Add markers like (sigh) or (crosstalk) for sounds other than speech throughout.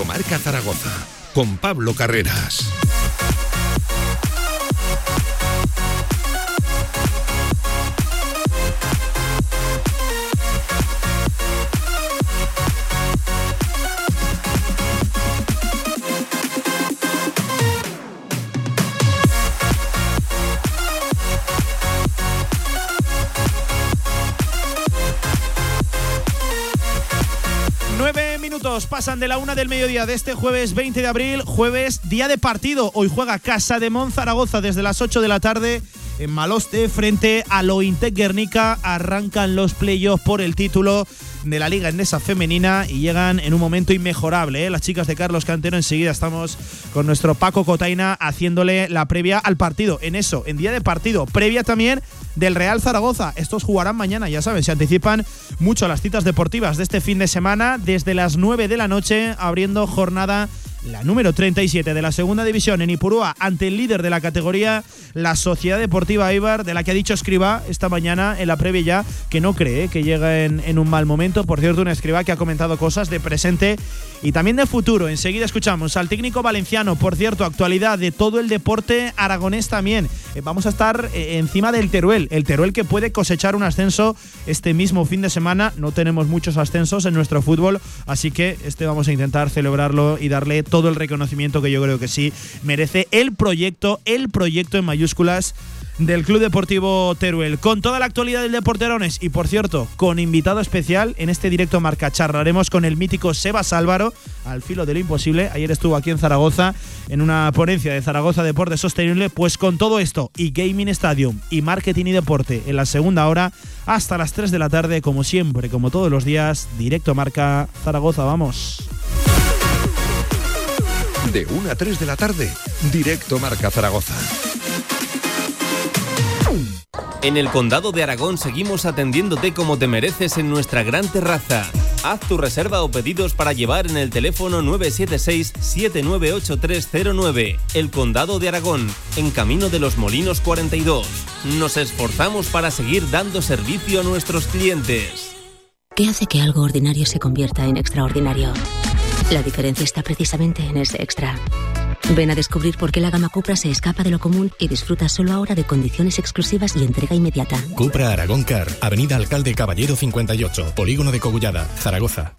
Directo Marca Zaragoza con Pablo Carreras. Pasan de la una del mediodía de este jueves 20 de abril, jueves día de partido. Hoy juega Casa de Mon Zaragoza desde las 8 de la tarde en Maloste frente a Lointec Guernica. Arrancan los playoffs por el título de la Liga Endesa Femenina y llegan en un momento inmejorable. ¿eh? Las chicas de Carlos Cantero, enseguida estamos con nuestro Paco Cotaina haciéndole la previa al partido. En eso, en día de partido, previa también del Real Zaragoza. Estos jugarán mañana, ya saben, se anticipan mucho las citas deportivas de este fin de semana desde las 9 de la noche, abriendo jornada la número 37 de la segunda división en Ipurúa ante el líder de la categoría, la Sociedad Deportiva Ibar, de la que ha dicho Escriba esta mañana en la previa ya que no cree que llega en, un mal momento. Por cierto, un Escriba que ha comentado cosas de presente y también de futuro. Enseguida escuchamos al técnico valenciano, por cierto, actualidad de todo el deporte aragonés también. Eh, vamos a estar eh, encima del Teruel, el Teruel que puede cosechar un ascenso este mismo fin de semana. No tenemos muchos ascensos en nuestro fútbol, así que este vamos a intentar celebrarlo y darle todo el reconocimiento que yo creo que sí merece el proyecto, el proyecto en mayúsculas del Club Deportivo Teruel. Con toda la actualidad del Deporterones y, por cierto, con invitado especial en este directo marca charlaremos con el mítico Sebas Álvaro, al filo de lo imposible. Ayer estuvo aquí en Zaragoza en una ponencia de Zaragoza Deporte Sostenible. Pues con todo esto y Gaming Stadium y Marketing y Deporte en la segunda hora hasta las 3 de la tarde, como siempre, como todos los días, directo marca Zaragoza. Vamos. De 1 a 3 de la tarde, directo Marca Zaragoza. En el Condado de Aragón seguimos atendiéndote como te mereces en nuestra gran terraza. Haz tu reserva o pedidos para llevar en el teléfono 976-798309. El Condado de Aragón, en Camino de los Molinos 42. Nos esforzamos para seguir dando servicio a nuestros clientes. ¿Qué hace que algo ordinario se convierta en extraordinario? La diferencia está precisamente en ese extra. Ven a descubrir por qué la gama Cupra se escapa de lo común y disfruta solo ahora de condiciones exclusivas y entrega inmediata. Cupra Aragón Car, Avenida Alcalde Caballero 58, Polígono de Cogullada, Zaragoza.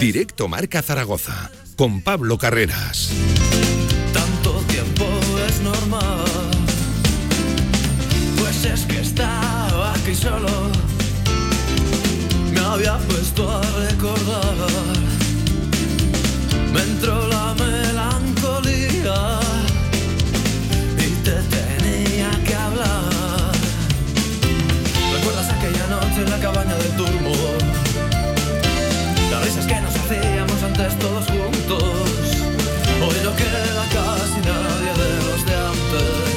Directo Marca Zaragoza con Pablo Carreras. Tanto tiempo es normal. Pues es que estaba aquí solo. Me había puesto a recordar. Me entró todos juntos. Hoy no queda casi nadie de los de antes.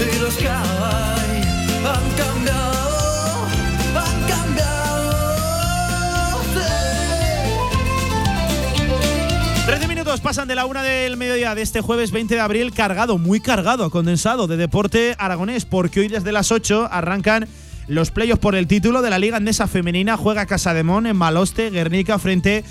Y los que han cambiado, han cambiado. Sí. 13 minutos pasan de la una del mediodía de este jueves 20 de abril, cargado, muy cargado, condensado de deporte aragonés, porque hoy desde las 8 arrancan los playoffs por el título de la Liga Andesa Femenina. Juega Casademón en Maloste, Guernica, frente a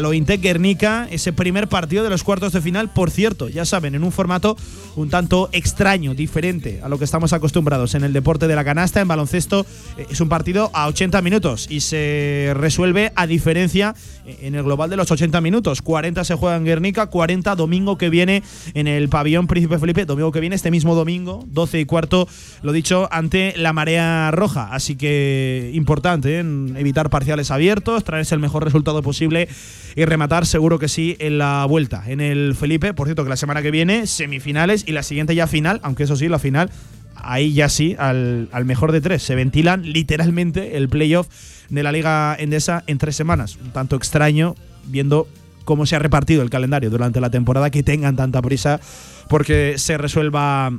Lointec Guernica, ese primer partido de los cuartos de final, por cierto, ya saben, en un formato un tanto extraño, diferente a lo que estamos acostumbrados. En el deporte de la canasta, en baloncesto, eh, es un partido a 80 minutos y se resuelve a diferencia en el global de los 80 minutos. 40 se juega en Guernica, 40 domingo que viene en el pabellón Príncipe Felipe, domingo que viene, este mismo domingo, 12 y cuarto, lo dicho, ante la marea roja. Así que importante, ¿eh? evitar parciales abiertos, traerse el mejor resultado posible y rematar seguro que sí en la vuelta. En el Felipe, por cierto, que la semana que viene, semifinales y la siguiente ya final, aunque eso sí, la final ahí ya sí, al, al mejor de tres. Se ventilan literalmente el playoff de la Liga Endesa en tres semanas. Un tanto extraño viendo cómo se ha repartido el calendario durante la temporada que tengan tanta prisa porque se resuelva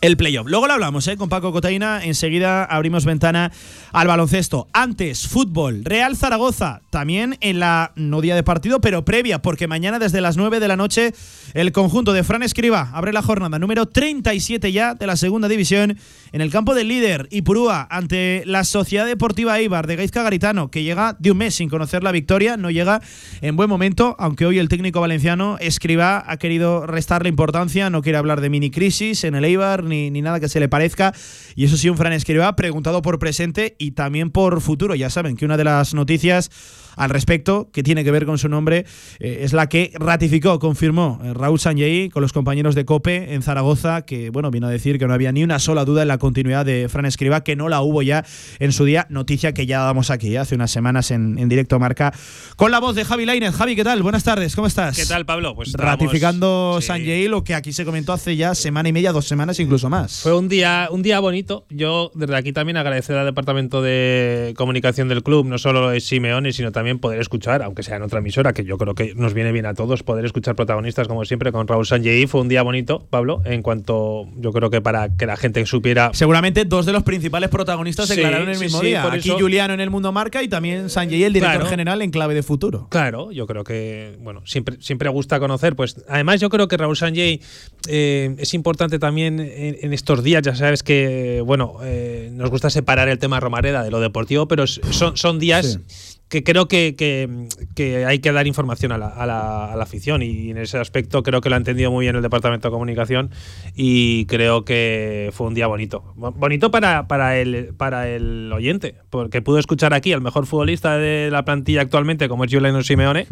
el playoff. Luego lo hablamos ¿eh? con Paco Cotaina. Enseguida abrimos ventana al baloncesto. Antes, fútbol. Real Zaragoza. También en la no día de partido, pero previa, porque mañana desde las 9 de la noche el conjunto de Fran Escriba abre la jornada número 37 ya de la segunda división en el campo del líder Ipurúa ante la Sociedad Deportiva Eibar de Gaizka Garitano, que llega de un mes sin conocer la victoria, no llega en buen momento, aunque hoy el técnico valenciano Escriba ha querido restarle importancia, no quiere hablar de mini crisis en el Eibar ni, ni nada que se le parezca. Y eso sí, un Fran Escriba preguntado por presente y también por futuro. Ya saben que una de las noticias al respecto, que tiene que ver con su nombre, eh, es la que ratificó, confirmó eh, Raúl Sanjei con los compañeros de COPE en Zaragoza, que bueno, vino a decir que no había ni una sola duda en la continuidad de Fran Escriba, que no la hubo ya en su día, noticia que ya damos aquí hace unas semanas en, en directo marca, con la voz de Javi Lainez. Javi, ¿qué tal? Buenas tardes, ¿cómo estás? ¿Qué tal, Pablo? Pues Ratificando sí. Sanjei lo que aquí se comentó hace ya semana y media, dos semanas, incluso más. Fue un día, un día bonito. Yo desde aquí también agradecer al departamento de comunicación del club, no solo de Simeone, sino también poder escuchar, aunque sea en otra emisora, que yo creo que nos viene bien a todos, poder escuchar protagonistas como siempre con Raúl Sanjei. Fue un día bonito, Pablo, en cuanto yo creo que para que la gente supiera. Seguramente dos de los principales protagonistas Sí, declararon el sí, mismo sí, día. por Aquí eso- Juliano en el Mundo Marca y también Sanjei, el director Claro. general en clave de futuro. Claro, yo creo que, bueno, siempre, siempre gusta conocer. Pues además, yo creo que Raúl Sanjei eh, es importante también en, en estos días. Ya sabes que, bueno, eh, nos gusta separar el tema Romareda de lo deportivo, pero son, son días que creo que, que- que hay que dar información a la, a la- a la afición y en ese aspecto creo que lo ha entendido muy bien el Departamento de Comunicación y creo que fue un día bonito. Bo- Bonito para, para, el, para el oyente, porque pudo escuchar aquí al mejor futbolista de la plantilla actualmente, como es Juliano Simeone,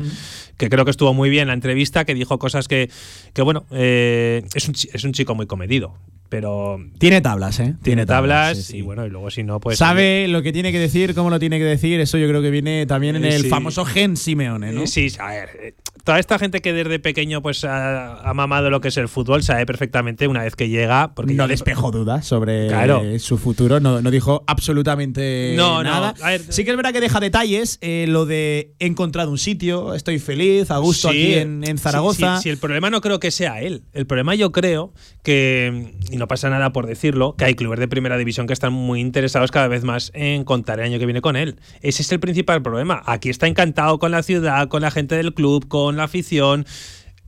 que creo que estuvo muy bien la entrevista, que dijo cosas que, que bueno, eh, es, un, es un chico muy comedido, pero Tiene tablas, ¿eh? tiene tablas sí, sí. y bueno, y luego si no, pues... Sabe lo que tiene que decir, cómo lo tiene que decir. Eso yo creo que viene también en Eh, el sí. famoso gen Simeone, ¿no? Eh, Sí, a ver, eh, toda esta gente que desde pequeño pues ha, ha mamado lo que es el fútbol sabe perfectamente una vez que llega porque no despejó dudas sobre Claro. eh, su futuro, no, no dijo absolutamente No, no, nada. a ver, sí que es verdad que deja detalles, eh, lo de he encontrado un sitio, estoy feliz, a gusto aquí en, en sí, Zaragoza. sí, sí, el problema no creo que sea él. El problema yo creo que, no pasa nada por decirlo, que hay clubes de primera división que están muy interesados cada vez más en contar el año que viene con él. Ese es el principal problema. Aquí está encantado con la ciudad, con la gente del club, con la afición.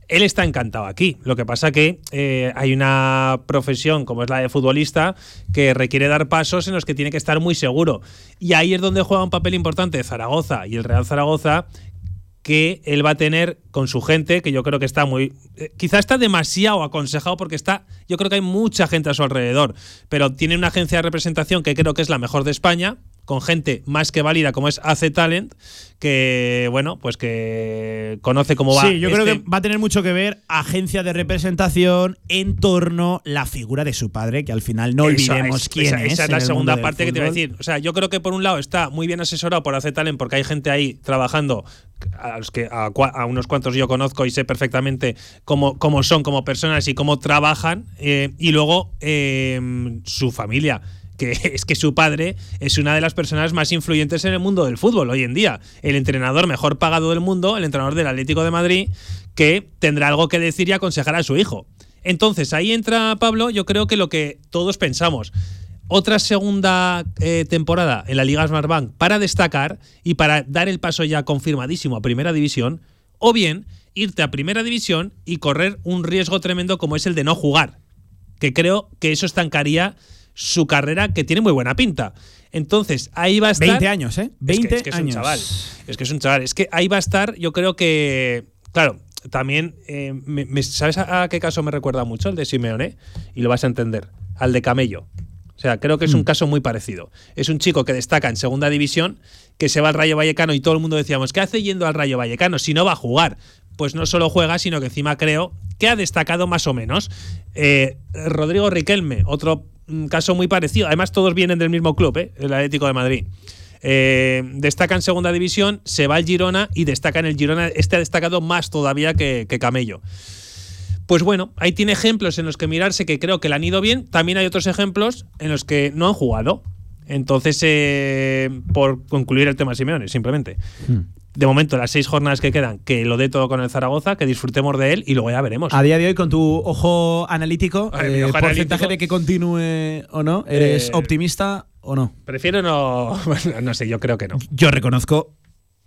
Él está encantado aquí. Lo que pasa que eh, hay una profesión como es la de futbolista que requiere dar pasos en los que tiene que estar muy seguro. Y ahí es donde juega un papel importante Zaragoza y el Real Zaragoza que él va a tener con su gente, que yo creo que está muy. eh, quizá está demasiado aconsejado porque está. Yo creo que hay mucha gente a su alrededor, pero tiene una agencia de representación que creo que es la mejor de España, con gente más que válida como es AC Talent, que, bueno, pues que conoce cómo va. Sí, yo creo este- que va a tener mucho que ver agencia de representación, entorno, la figura de su padre, que al final no olvidemos es, quién esa, es. Esa es en la segunda parte que te iba a decir. O sea, yo creo que por un lado está muy bien asesorado por AC Talent porque hay gente ahí trabajando a los que a, a unos cuantos yo conozco y sé perfectamente cómo, cómo son como personas y cómo trabajan. eh, y luego eh, su familia. Que (laughs) es que su padre es una de las personas más influyentes en el mundo del fútbol hoy en día. El entrenador mejor pagado del mundo, el entrenador del Atlético de Madrid, que tendrá algo que decir y aconsejar a su hijo. Entonces ahí entra Pablo, yo creo que lo que todos pensamos. Otra segunda eh, temporada en la Liga Smartbank para destacar y para dar el paso ya confirmadísimo a Primera División, o bien irte a Primera División y correr un riesgo tremendo como es el de no jugar, que creo que eso estancaría su carrera que tiene muy buena pinta. Entonces, ahí va a estar 20 años, ¿eh? 20 es que, es que es años. un chaval. Es que es un chaval. Es que ahí va a estar, yo creo que. Claro, también. eh, me- me- ¿Sabes a, a qué caso me recuerda mucho? El de Simeone. Y lo vas a entender. Al de Camello. O sea, creo que es un caso muy parecido. Es un chico que destaca en segunda división, que se va al Rayo Vallecano y todo el mundo decíamos, ¿qué hace yendo al Rayo Vallecano si no va a jugar? Pues no solo juega, sino que encima creo que ha destacado más o menos. Eh, Rodrigo Riquelme, otro mm, caso muy parecido. Además, todos vienen del mismo club, ¿eh? el Atlético de Madrid. Eh, destaca en segunda división, se va al Girona y destaca en el Girona. Este ha destacado más todavía que, que Camello. Pues bueno, ahí tiene ejemplos en los que mirarse que creo que le han ido bien. También hay otros ejemplos en los que no han jugado. Entonces, eh, por concluir el tema Simeone, simplemente. Hmm. De momento, las seis jornadas que quedan, que lo dé todo con el Zaragoza, que disfrutemos de él y luego ya veremos. A día de hoy, con tu ojo analítico, Ay, eh, ojo porcentaje analítico. de que continúe o no, ¿eres Eh, optimista o no? Prefiero no. (laughs) No sé, yo creo que no. Yo reconozco,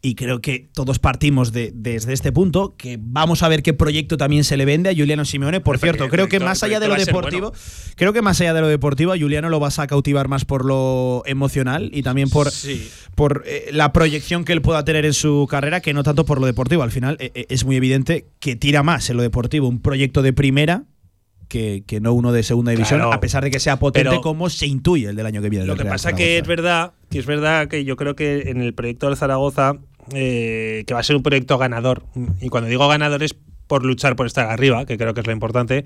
y creo que todos partimos de, desde este punto, que vamos a ver qué proyecto también se le vende a Juliano Simeone. Por cierto, creo que más allá de lo deportivo, creo que más allá de lo deportivo, a Juliano lo vas a cautivar más por lo emocional y también por, Sí. por eh, la proyección que él pueda tener en su carrera, que no tanto por lo deportivo. Al final eh, eh, es muy evidente que tira más en lo deportivo un proyecto de primera. Que, que no uno de segunda división, Claro. a pesar de que sea potente Pero- como se intuye el del año que viene. Lo que pasa que es verdad, que es verdad que yo creo que en el proyecto del Zaragoza, eh, que va a ser un proyecto ganador, y cuando digo ganador es por luchar por estar arriba, que creo que es lo importante,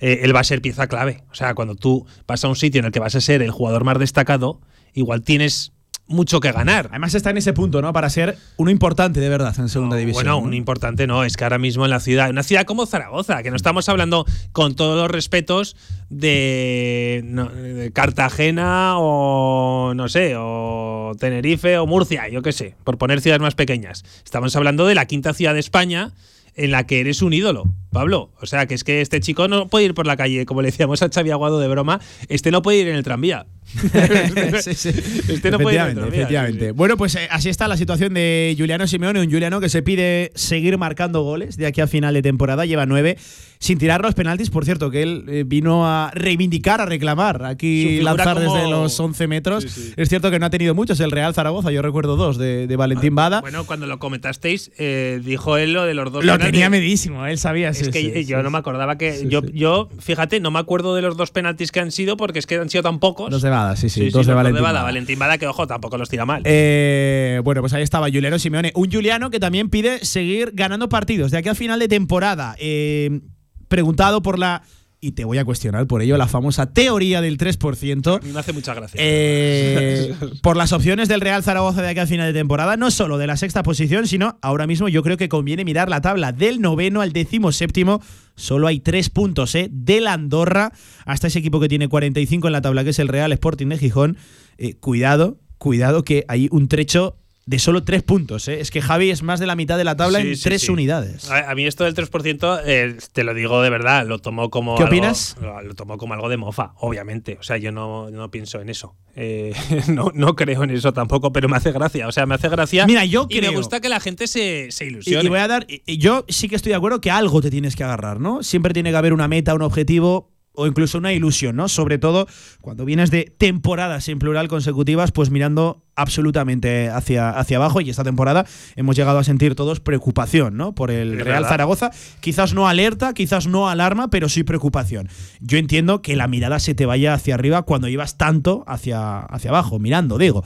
eh, él va a ser pieza clave. O sea, cuando tú vas a un sitio en el que vas a ser el jugador más destacado, igual tienes mucho que ganar. Además está en ese punto, ¿no? Para ser uno importante de verdad en segunda No, división. Bueno, ¿no? un importante no, es que ahora mismo en la ciudad, una ciudad como Zaragoza, que no estamos hablando con todos los respetos de, no, de Cartagena o no sé, o Tenerife o Murcia, yo qué sé, por poner ciudades más pequeñas. Estamos hablando de la quinta ciudad de España en la que eres un ídolo, Pablo. O sea, que es que este chico no puede ir por la calle, como le decíamos a Xavi Aguado de broma, este no puede ir en el tranvía. (laughs) Sí, sí. Este no puede ir en el tranvía, efectivamente. sí. Bueno, pues eh, así está la situación de Juliano Simeone, un Juliano que se pide seguir marcando goles de aquí a final de temporada, lleva nueve, sin tirar los penaltis, por cierto, que él eh, vino a reivindicar, a reclamar, aquí lanzar como- desde los 11 metros. Es cierto que no ha tenido muchos, el Real Zaragoza, yo recuerdo dos de, de Valentín Bada. Bueno, cuando lo comentasteis, eh, dijo él lo de los dos. Lo penaltis. tenía medísimo, él sabía. Es sí, que sí, yo sí, no me acordaba que. Yo, yo, fíjate, no me acuerdo de los dos penaltis que han sido porque es que han sido tan pocos. Dos de Bada, sí, sí, dos de Valentín Bada. Bada. Valentín Bada, que ojo, tampoco los tira mal. Eh, bueno, pues ahí estaba Juliano Simeone. Un Juliano que también pide seguir ganando partidos de aquí al final de temporada. Eh, preguntado por la. Y te voy a cuestionar por ello, la famosa teoría del 3%. a mí me hace mucha gracia. Eh, (laughs) por las opciones del Real Zaragoza de aquí al final de temporada, no solo de la sexta posición, sino ahora mismo yo creo que conviene mirar la tabla del noveno al décimo séptimo. Solo hay tres puntos, ¿eh? Del Andorra hasta ese equipo que tiene 45 en la tabla, que es el Real Sporting de Gijón. Eh, cuidado, cuidado que hay un trecho de solo tres puntos, ¿eh? Es que Javi es más de la mitad de la tabla Sí, en sí, tres sí. unidades. A, a mí esto del 3%, eh, te lo digo de verdad, lo tomo como. ¿Qué algo- opinas? Lo, lo tomo como algo de mofa, obviamente. O sea, yo no, no pienso en eso. Eh, (laughs) no, no creo en eso tampoco, pero me hace gracia. O sea, me hace gracia. Mira, yo y me gusta que la gente se, se Y, ilusione. y voy a dar. y- y yo sí que estoy de acuerdo que algo te tienes que agarrar, ¿no? Siempre tiene que haber una meta, un objetivo o incluso una ilusión, ¿no? Sobre todo cuando vienes de temporadas en plural consecutivas, pues mirando absolutamente hacia, hacia abajo. Y esta temporada hemos llegado a sentir todos preocupación, ¿no? Por el Real verdad. Zaragoza. Quizás no alerta, quizás no alarma, pero sí preocupación. Yo entiendo que la mirada se te vaya hacia arriba cuando llevas tanto hacia, hacia abajo, mirando, digo.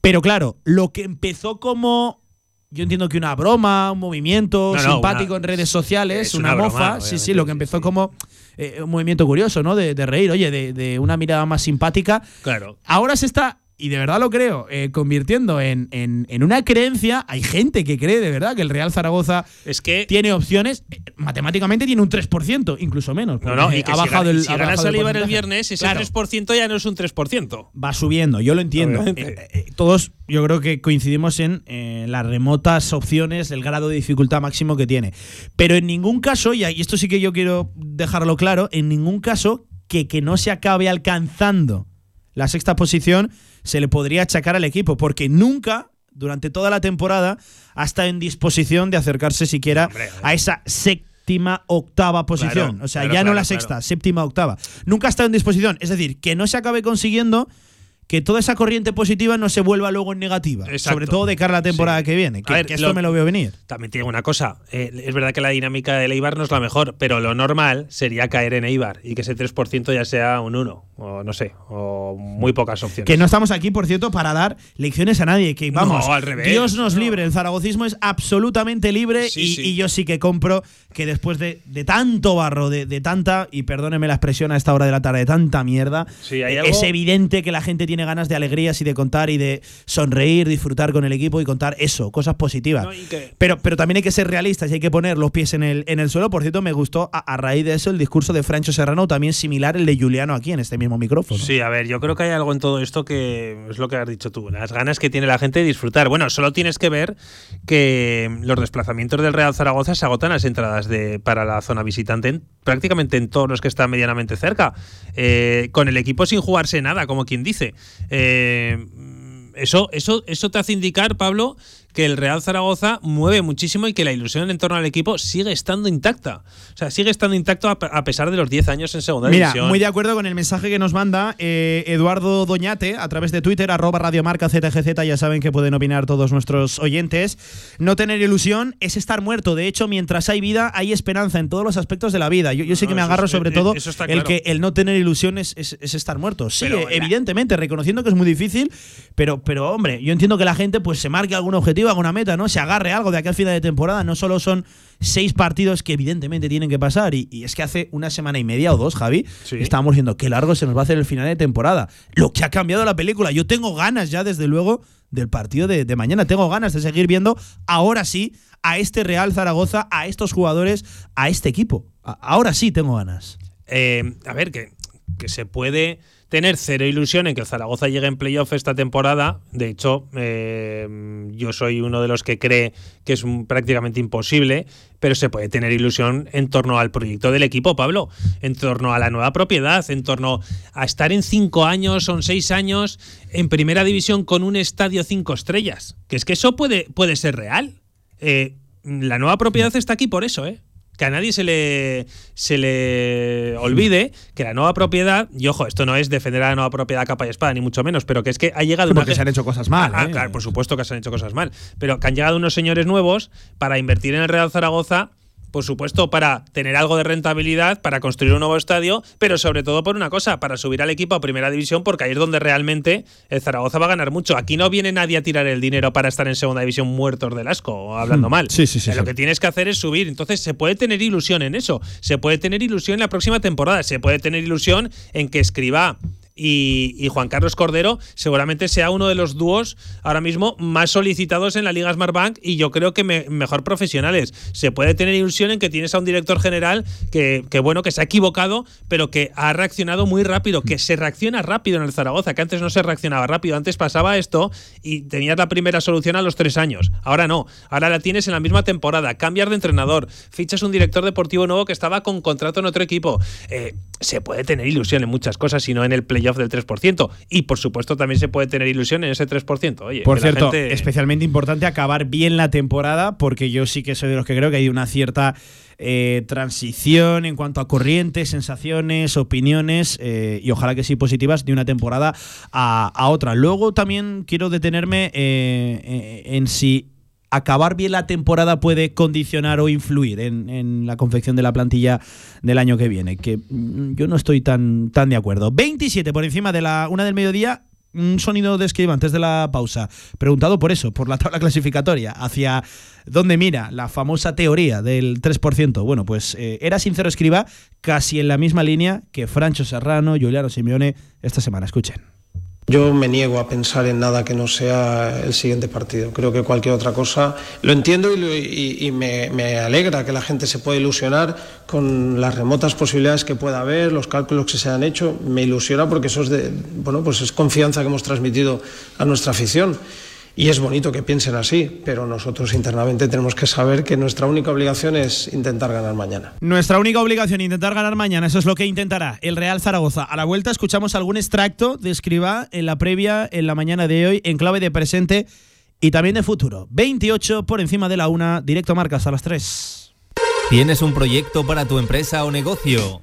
Pero claro, lo que empezó como. Yo entiendo que una broma, un movimiento No, no, simpático una- en redes sociales, es una, una mofa. broma, sí, sí, lo que empezó sí. como eh, un movimiento curioso, ¿no? De, de reír, oye, de, de una mirada más simpática. Claro. Ahora se está, y de verdad lo creo, eh, convirtiendo en, en- en una creencia. Hay gente que cree de verdad que el Real Zaragoza Es que. tiene opciones. eh, matemáticamente tiene un 3%, incluso menos. No, no, porque y que ha si, bajado gana- el. si ha bajado el el viernes, ese Claro. 3% ya no es un 3%. va subiendo, yo lo entiendo. Eh, todos yo creo que coincidimos en las remotas opciones, el grado de dificultad máximo que tiene. Pero en ningún caso, y esto sí que yo quiero dejarlo claro, en ningún caso que, que no se acabe alcanzando la sexta posición se le podría achacar al equipo, porque nunca, durante toda la temporada, ha estado en disposición de acercarse siquiera Hombre, a esa séptima, octava posición. Claro, o sea, claro, ya no claro, la sexta, séptima, octava. Nunca ha estado en disposición. Es decir, que no se acabe consiguiendo que toda esa corriente positiva no se vuelva luego en negativa. Exacto. Sobre todo de cara a la temporada Sí. que viene. Que, ver, que esto lo- me lo veo venir. También tiene una cosa, eh, es verdad que la dinámica del Eibar no es la mejor, pero lo normal sería caer en Eibar y que ese 3% ya sea un 1, o no sé, o muy pocas opciones. Que no estamos aquí, por cierto, para dar lecciones a nadie. Que vamos, No, al revés, Dios nos no. libre. El zaragocismo es absolutamente libre Sí, y, sí. y yo sí que compro que después de, de tanto barro, de, de tanta, y perdóneme la expresión a esta hora de la tarde, de tanta mierda, Sí, hay algo- es evidente que la gente tiene tiene ganas de alegrías y de contar y de sonreír, disfrutar con el equipo y contar eso, cosas positivas. No, y que- Pero, pero también hay que ser realistas y hay que poner los pies en el, en el suelo. Por cierto, me gustó a, a raíz de eso el discurso de Francho Serrano, también similar el de Juliano aquí en este mismo micrófono. Sí, a ver, yo creo que hay algo en todo esto que es lo que has dicho tú, las ganas que tiene la gente de disfrutar. Bueno, solo tienes que ver que los desplazamientos del Real Zaragoza se agotan las entradas de, para la zona visitante en- prácticamente en todos los que están medianamente cerca, eh, con el equipo sin jugarse nada, como quien dice. Eh, eso, eso, eso te hace indicar, Pablo, que el Real Zaragoza mueve muchísimo y que la ilusión en torno al equipo sigue estando intacta. O sea, sigue estando intacto a, pesar de los 10 años en segunda Mira, división. muy de acuerdo con el mensaje que nos manda eh, Eduardo Doñate a través de Twitter, arroba radiomarca ZGZ, ya saben que pueden opinar todos nuestros oyentes. No tener ilusión es estar muerto. De hecho, mientras hay vida, hay esperanza en todos los aspectos de la vida. Yo, yo sí que me agarro es- sobre eh, todo el claro. que el no tener ilusión es, es- es estar muerto. Sí, Pero evidentemente, reconociendo que es muy difícil, pero, pero hombre, yo entiendo que la gente pues se marque algún objetivo, alguna meta, ¿no? Se agarre algo de aquí al final de temporada. No solo son seis partidos que evidentemente tienen que pasar. Y, y es que hace una semana y media o dos, Javi, Sí. estábamos diciendo qué largo se nos va a hacer el final de temporada. Lo que ha cambiado la película. Yo tengo ganas ya, desde luego, del partido de, de mañana. Tengo ganas de seguir viendo, ahora sí, a este Real Zaragoza, a estos jugadores, a este equipo. A- ahora sí tengo ganas. Eh, a ver, que, que se puede tener cero ilusión en que el Zaragoza llegue en playoff esta temporada. De hecho, eh, yo soy uno de los que cree que es un- prácticamente imposible, pero se puede tener ilusión en torno al proyecto del equipo, Pablo, en torno a la nueva propiedad, en torno a estar en cinco años o en seis años en primera división con un estadio cinco estrellas. Que es que eso puede, puede ser real. Eh, la nueva propiedad está aquí por eso, ¿eh? Que a nadie se le, se le olvide que la nueva propiedad, y ojo, esto no es defender a la nueva propiedad a capa y espada, ni mucho menos, pero que es que ha llegado una Porque se han hecho cosas mal. Ah, ¿eh? claro, por supuesto que se han hecho cosas mal. Pero que han llegado unos señores nuevos para invertir en el Real Zaragoza. Por supuesto, para tener algo de rentabilidad, para construir un nuevo estadio, pero sobre todo por una cosa, para subir al equipo a primera división, porque ahí es donde realmente el Zaragoza va a ganar mucho. Aquí no viene nadie a tirar el dinero para estar en segunda división muertos del asco, o hablando mal. Hmm. Sí, sí, sí, Eh, Lo sí. que tienes que hacer es subir. Entonces, se puede tener ilusión en eso. Se puede tener ilusión en la próxima temporada. Se puede tener ilusión en que escriba y, Juan Carlos Cordero seguramente sea uno de los dúos ahora mismo más solicitados en la Liga Smartbank y yo creo que me- mejor profesionales. Se puede tener ilusión en que tienes a un director general que, bueno, que se ha equivocado, pero que ha reaccionado muy rápido, que se reacciona rápido en el Zaragoza, que antes no se reaccionaba rápido, antes pasaba esto y tenías la primera solución a los tres años. Ahora no, ahora la tienes en la misma temporada, cambias de entrenador, fichas un director deportivo nuevo que estaba con contrato en otro equipo. Eh, se puede tener ilusión en muchas cosas, y no en el playoff del 3%. Y por supuesto también se puede tener ilusión en ese 3%. Oye, Por cierto, gente- especialmente importante acabar bien la temporada, porque yo sí que soy de los que creo que hay una cierta eh, transición en cuanto a corrientes, sensaciones, opiniones, eh, y ojalá que sí positivas, de una temporada a, a otra. Luego también quiero detenerme eh, en si acabar bien la temporada puede condicionar o influir en, en la confección de la plantilla del año que viene, que mm, yo no estoy tan, tan de acuerdo. 27 por encima de la una del mediodía, un sonido de escriba antes de la pausa, preguntado por eso, por la tabla clasificatoria, hacia dónde mira la famosa teoría del 3%. Bueno, pues eh, era sincero escriba, casi en la misma línea que Francho Serrano, Juliano Simeone esta semana. Escuchen. Yo me niego a pensar en nada que no sea el siguiente partido. Creo que cualquier otra cosa lo entiendo y, lo- y- me alegra que la gente se pueda ilusionar con las remotas posibilidades que pueda haber, los cálculos que se han hecho. Me ilusiona porque eso es de, bueno, pues es confianza que hemos transmitido a nuestra afición. Y es bonito que piensen así, pero nosotros internamente tenemos que saber que nuestra única obligación es intentar ganar mañana. Nuestra única obligación, intentar ganar mañana. Eso es lo que intentará el Real Zaragoza. A la vuelta escuchamos algún extracto de Escribá en la previa, en la mañana de hoy, en clave de presente y también de futuro. 28 por encima de la una, directo marcas a las 3. ¿Tienes un proyecto para tu empresa o negocio?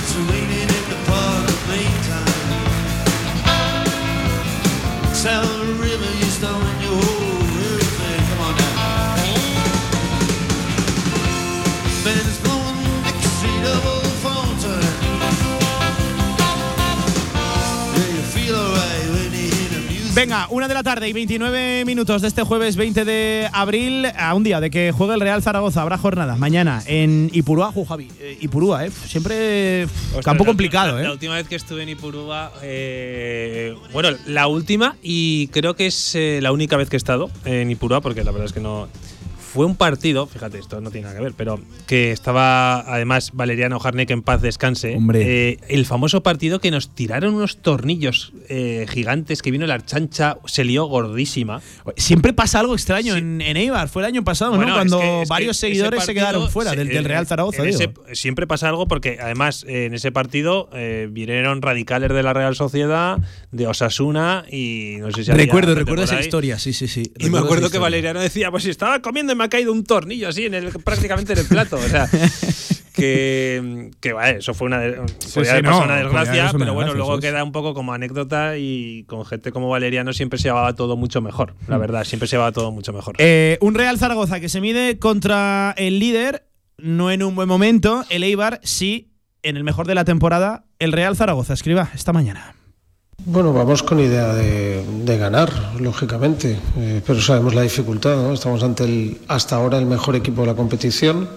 Venga, una de la tarde y 29 minutos de este jueves 20 de abril, a un día de que juegue el Real Zaragoza. Habrá jornada mañana en Ipurúa, Javi. Eh, Ipurúa, ¿eh? Siempre Ostras, campo complicado, la, ¿eh? La última vez que estuve en Ipurúa, eh, bueno, la última y creo que es eh, la única vez que he estado en Ipurúa, porque la verdad es que no. Fue un partido, fíjate, esto no tiene nada que ver, pero que estaba además Valeriano Harnek en paz descanse. Hombre. Eh, el famoso partido que nos tiraron unos tornillos eh, gigantes, que vino la archancha, se lió gordísima. Siempre pasa algo extraño en, en Eibar. Fue el año pasado, Bueno, ¿no? es Cuando que- es que varios seguidores se quedaron fuera se- del, del eh, Real Zaragoza, en digo. ese- siempre pasa algo porque además en ese partido eh, vinieron radicales de la Real Sociedad, de Osasuna y no sé si Recuerdo, recuerdo esa historia, sí, sí, sí. Y me acuerdo que. Valeriano decía, pues si estaba comiendo me ha caído un tornillo así en el, prácticamente en el plato. O sea, (laughs) que, que vale, eso fue una, de, podía sí, haber no, pasado una podía desgracia, pero bueno, luego queda un poco como anécdota y con gente como Valeriano siempre se llevaba todo mucho mejor. La verdad, siempre se llevaba todo mucho mejor. Mm. Eh, un Real Zaragoza que se mide contra el líder, no en un buen momento. El Eibar, sí, en el mejor de la temporada. El Real Zaragoza, escriba, esta mañana. Bueno, vamos con idea de, de ganar, lógicamente, eh, pero sabemos la dificultad. ¿no? Estamos ante el, hasta ahora el mejor equipo de la competición.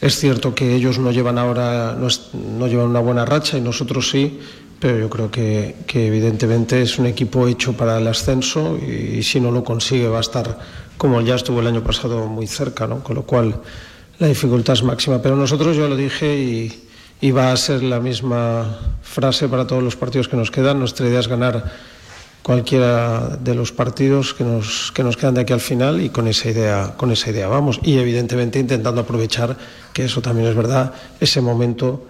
Es cierto que ellos no llevan ahora no, es- no llevan una buena racha y nosotros sí, pero yo creo que, que evidentemente es un equipo hecho para el ascenso y, si no lo consigue va a estar como ya estuvo el año pasado muy cerca, ¿no? con lo cual la dificultad es máxima. Pero nosotros, yo lo dije y, y va a ser la misma frase para todos los partidos que nos quedan. Nuestra idea es ganar cualquiera de los partidos que nos, que nos quedan de aquí al final y con esa idea, con esa idea vamos. Y evidentemente intentando aprovechar, que eso también es verdad, ese momento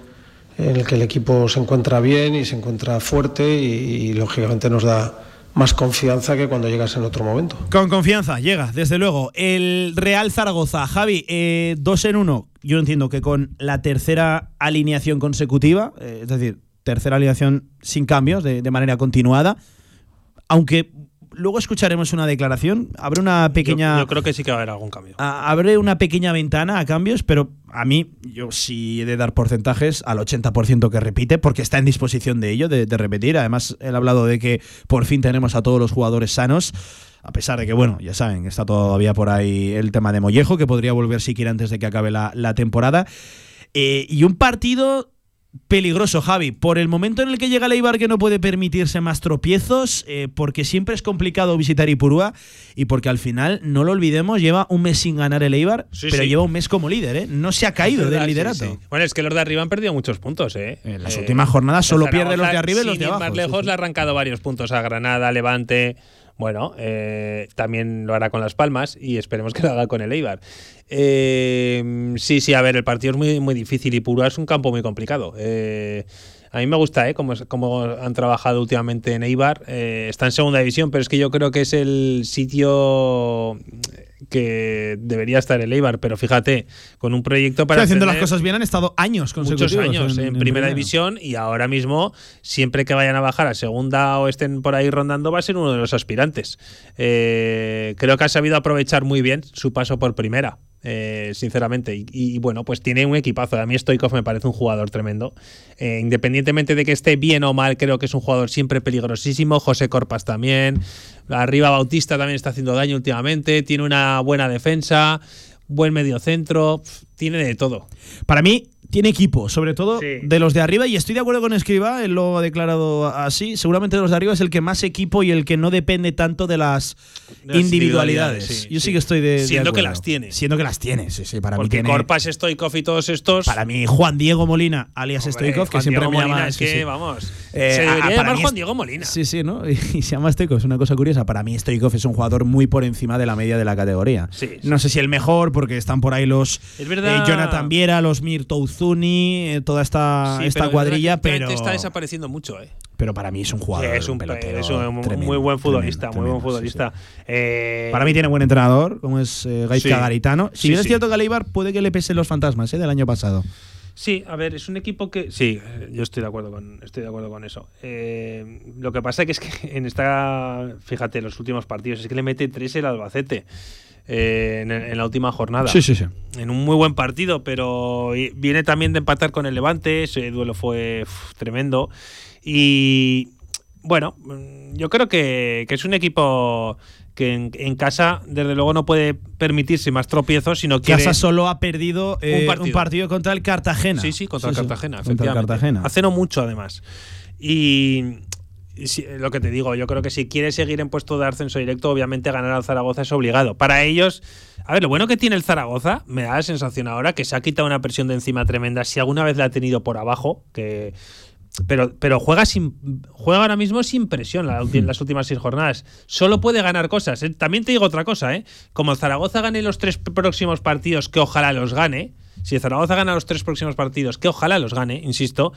en el que el equipo se encuentra bien y se encuentra fuerte y, y, lógicamente nos da más confianza que cuando llegas en otro momento. Con confianza, llega, desde luego. El Real Zaragoza, Javi, eh, dos en uno. Yo entiendo que con la tercera alineación consecutiva, eh, es decir, tercera alineación sin cambios, de, de manera continuada. Aunque luego escucharemos una declaración, habrá una pequeña. Yo, yo creo que sí que va a haber algún cambio. a- abre una pequeña ventana a cambios, pero a mí, yo sí he de dar porcentajes al 80% que repite, porque está en disposición de ello, de, de repetir. Además, él ha hablado de que por fin tenemos a todos los jugadores sanos. A pesar de que, bueno, ya saben, está todavía por ahí el tema de Mollejo, que podría volver siquiera antes de que acabe la, la temporada. Eh, y un partido peligroso, Javi, por el momento en el que llega el Eibar que no puede permitirse más tropiezos, eh, porque siempre es complicado visitar Ipurúa y porque al final, no lo olvidemos, lleva un mes sin ganar el Eibar, Sí, pero sí. lleva un mes como líder, ¿eh? No se ha caído verdad, del liderato. sí. Bueno, es que los de arriba han perdido muchos puntos, ¿eh? En las Eh, últimas jornadas solo el pierde los de arriba y los de abajo. más lejos le ha arrancado varios puntos a Granada, Levante. Bueno, eh, también lo hará con Las Palmas y esperemos que lo haga con el Eibar. Eh, sí, sí, a ver, el partido es muy, muy difícil y Purua es un campo muy complicado. Eh, a mí me gusta, ¿eh? Cómo, es- cómo han trabajado últimamente en Eibar. Eh, está en segunda división, pero es que yo creo que es el sitio que debería estar el Eibar, pero fíjate, con un proyecto para. Sí, haciendo las cosas bien han estado años consecutivos. muchos años en, primera división y ahora mismo, siempre que vayan a bajar a segunda o estén por ahí rondando, va a ser uno de los aspirantes. Eh, creo que ha sabido aprovechar muy bien su paso por primera. Eh, sinceramente, y, bueno, pues tiene un equipazo. A mí Stoikov me parece un jugador tremendo. Eh, independientemente de que esté bien o mal, creo que es un jugador siempre peligrosísimo. José Corpas también. Arriba Bautista también está haciendo daño últimamente. Tiene una buena defensa, buen mediocentro, tiene de todo. Para mí, tiene equipo, sobre todo Sí. de los de arriba, y estoy de acuerdo con Escriba, él lo ha declarado así. Seguramente de los de arriba es el que más equipo y el que no depende tanto de las, De las individualidades. individualidades, sí, Yo sí, sí. que estoy de. de Siendo que las tiene. Siendo que las tiene, sí, sí. Para mí Porque tiene. Corpas, Stoikov y todos estos. Para mí, Juan Diego Molina, alias Hombre, Stoikov, que siempre Diego me Molina, llama. es que, sí. vamos. Eh, se a- debería llamar mí Juan es- Diego Molina. Sí, sí, ¿no? (laughs) Y se llama Stoikov, es una cosa curiosa. Para mí, Stoikov es un jugador muy por encima de la media de la categoría. Sí, sí. No sé si el mejor, porque están por ahí los Es verdad. eh, Jonathan Viera, los Mirto Uzuni, eh, toda esta, Sí, esta pero cuadrilla, últimamente pero, está desapareciendo mucho, ¿eh? pero para mí es un jugador. Sí, es un, pelotero es un tremendo, muy buen futbolista, tremendo, muy buen sí, futbolista. Eh. Para mí tiene buen entrenador, como es eh, Gaizka. Garitano. Si bien es cierto que puede que le pesen los fantasmas eh, del año pasado. Sí, a ver, es un equipo que. Sí, eh, yo estoy de acuerdo con, estoy de acuerdo con eso. Eh, lo que pasa que es que en esta. Fíjate, los últimos partidos, es que le mete tres el Albacete. Eh, en, en la última jornada. Sí, sí, sí. En un muy buen partido, pero viene también de empatar con el Levante. Ese duelo fue uf, tremendo. Y bueno, yo creo que, que es un equipo que en, en casa, desde luego, no puede permitirse más tropiezos, sino que. Casa solo ha perdido eh, un, partido. partido. contra el Cartagena. Sí, sí, contra el Cartagena, contra el. Cartagena. Hace no mucho, además. Y si- lo que te digo, yo creo que si quiere seguir en puesto de ascenso directo, obviamente ganar al Zaragoza es obligado. Para ellos, a ver, lo bueno que tiene el Zaragoza, me da la sensación ahora que se ha quitado una presión de encima tremenda. Si alguna vez la ha tenido por abajo, que. Pero, pero juega sin juega ahora mismo sin presión la ulti- las últimas seis jornadas. Solo puede ganar cosas. ¿eh? También te digo otra cosa, ¿eh? Como el Zaragoza gane los tres próximos partidos, que ojalá los gane. Si el Zaragoza gana los tres próximos partidos, que ojalá los gane, insisto,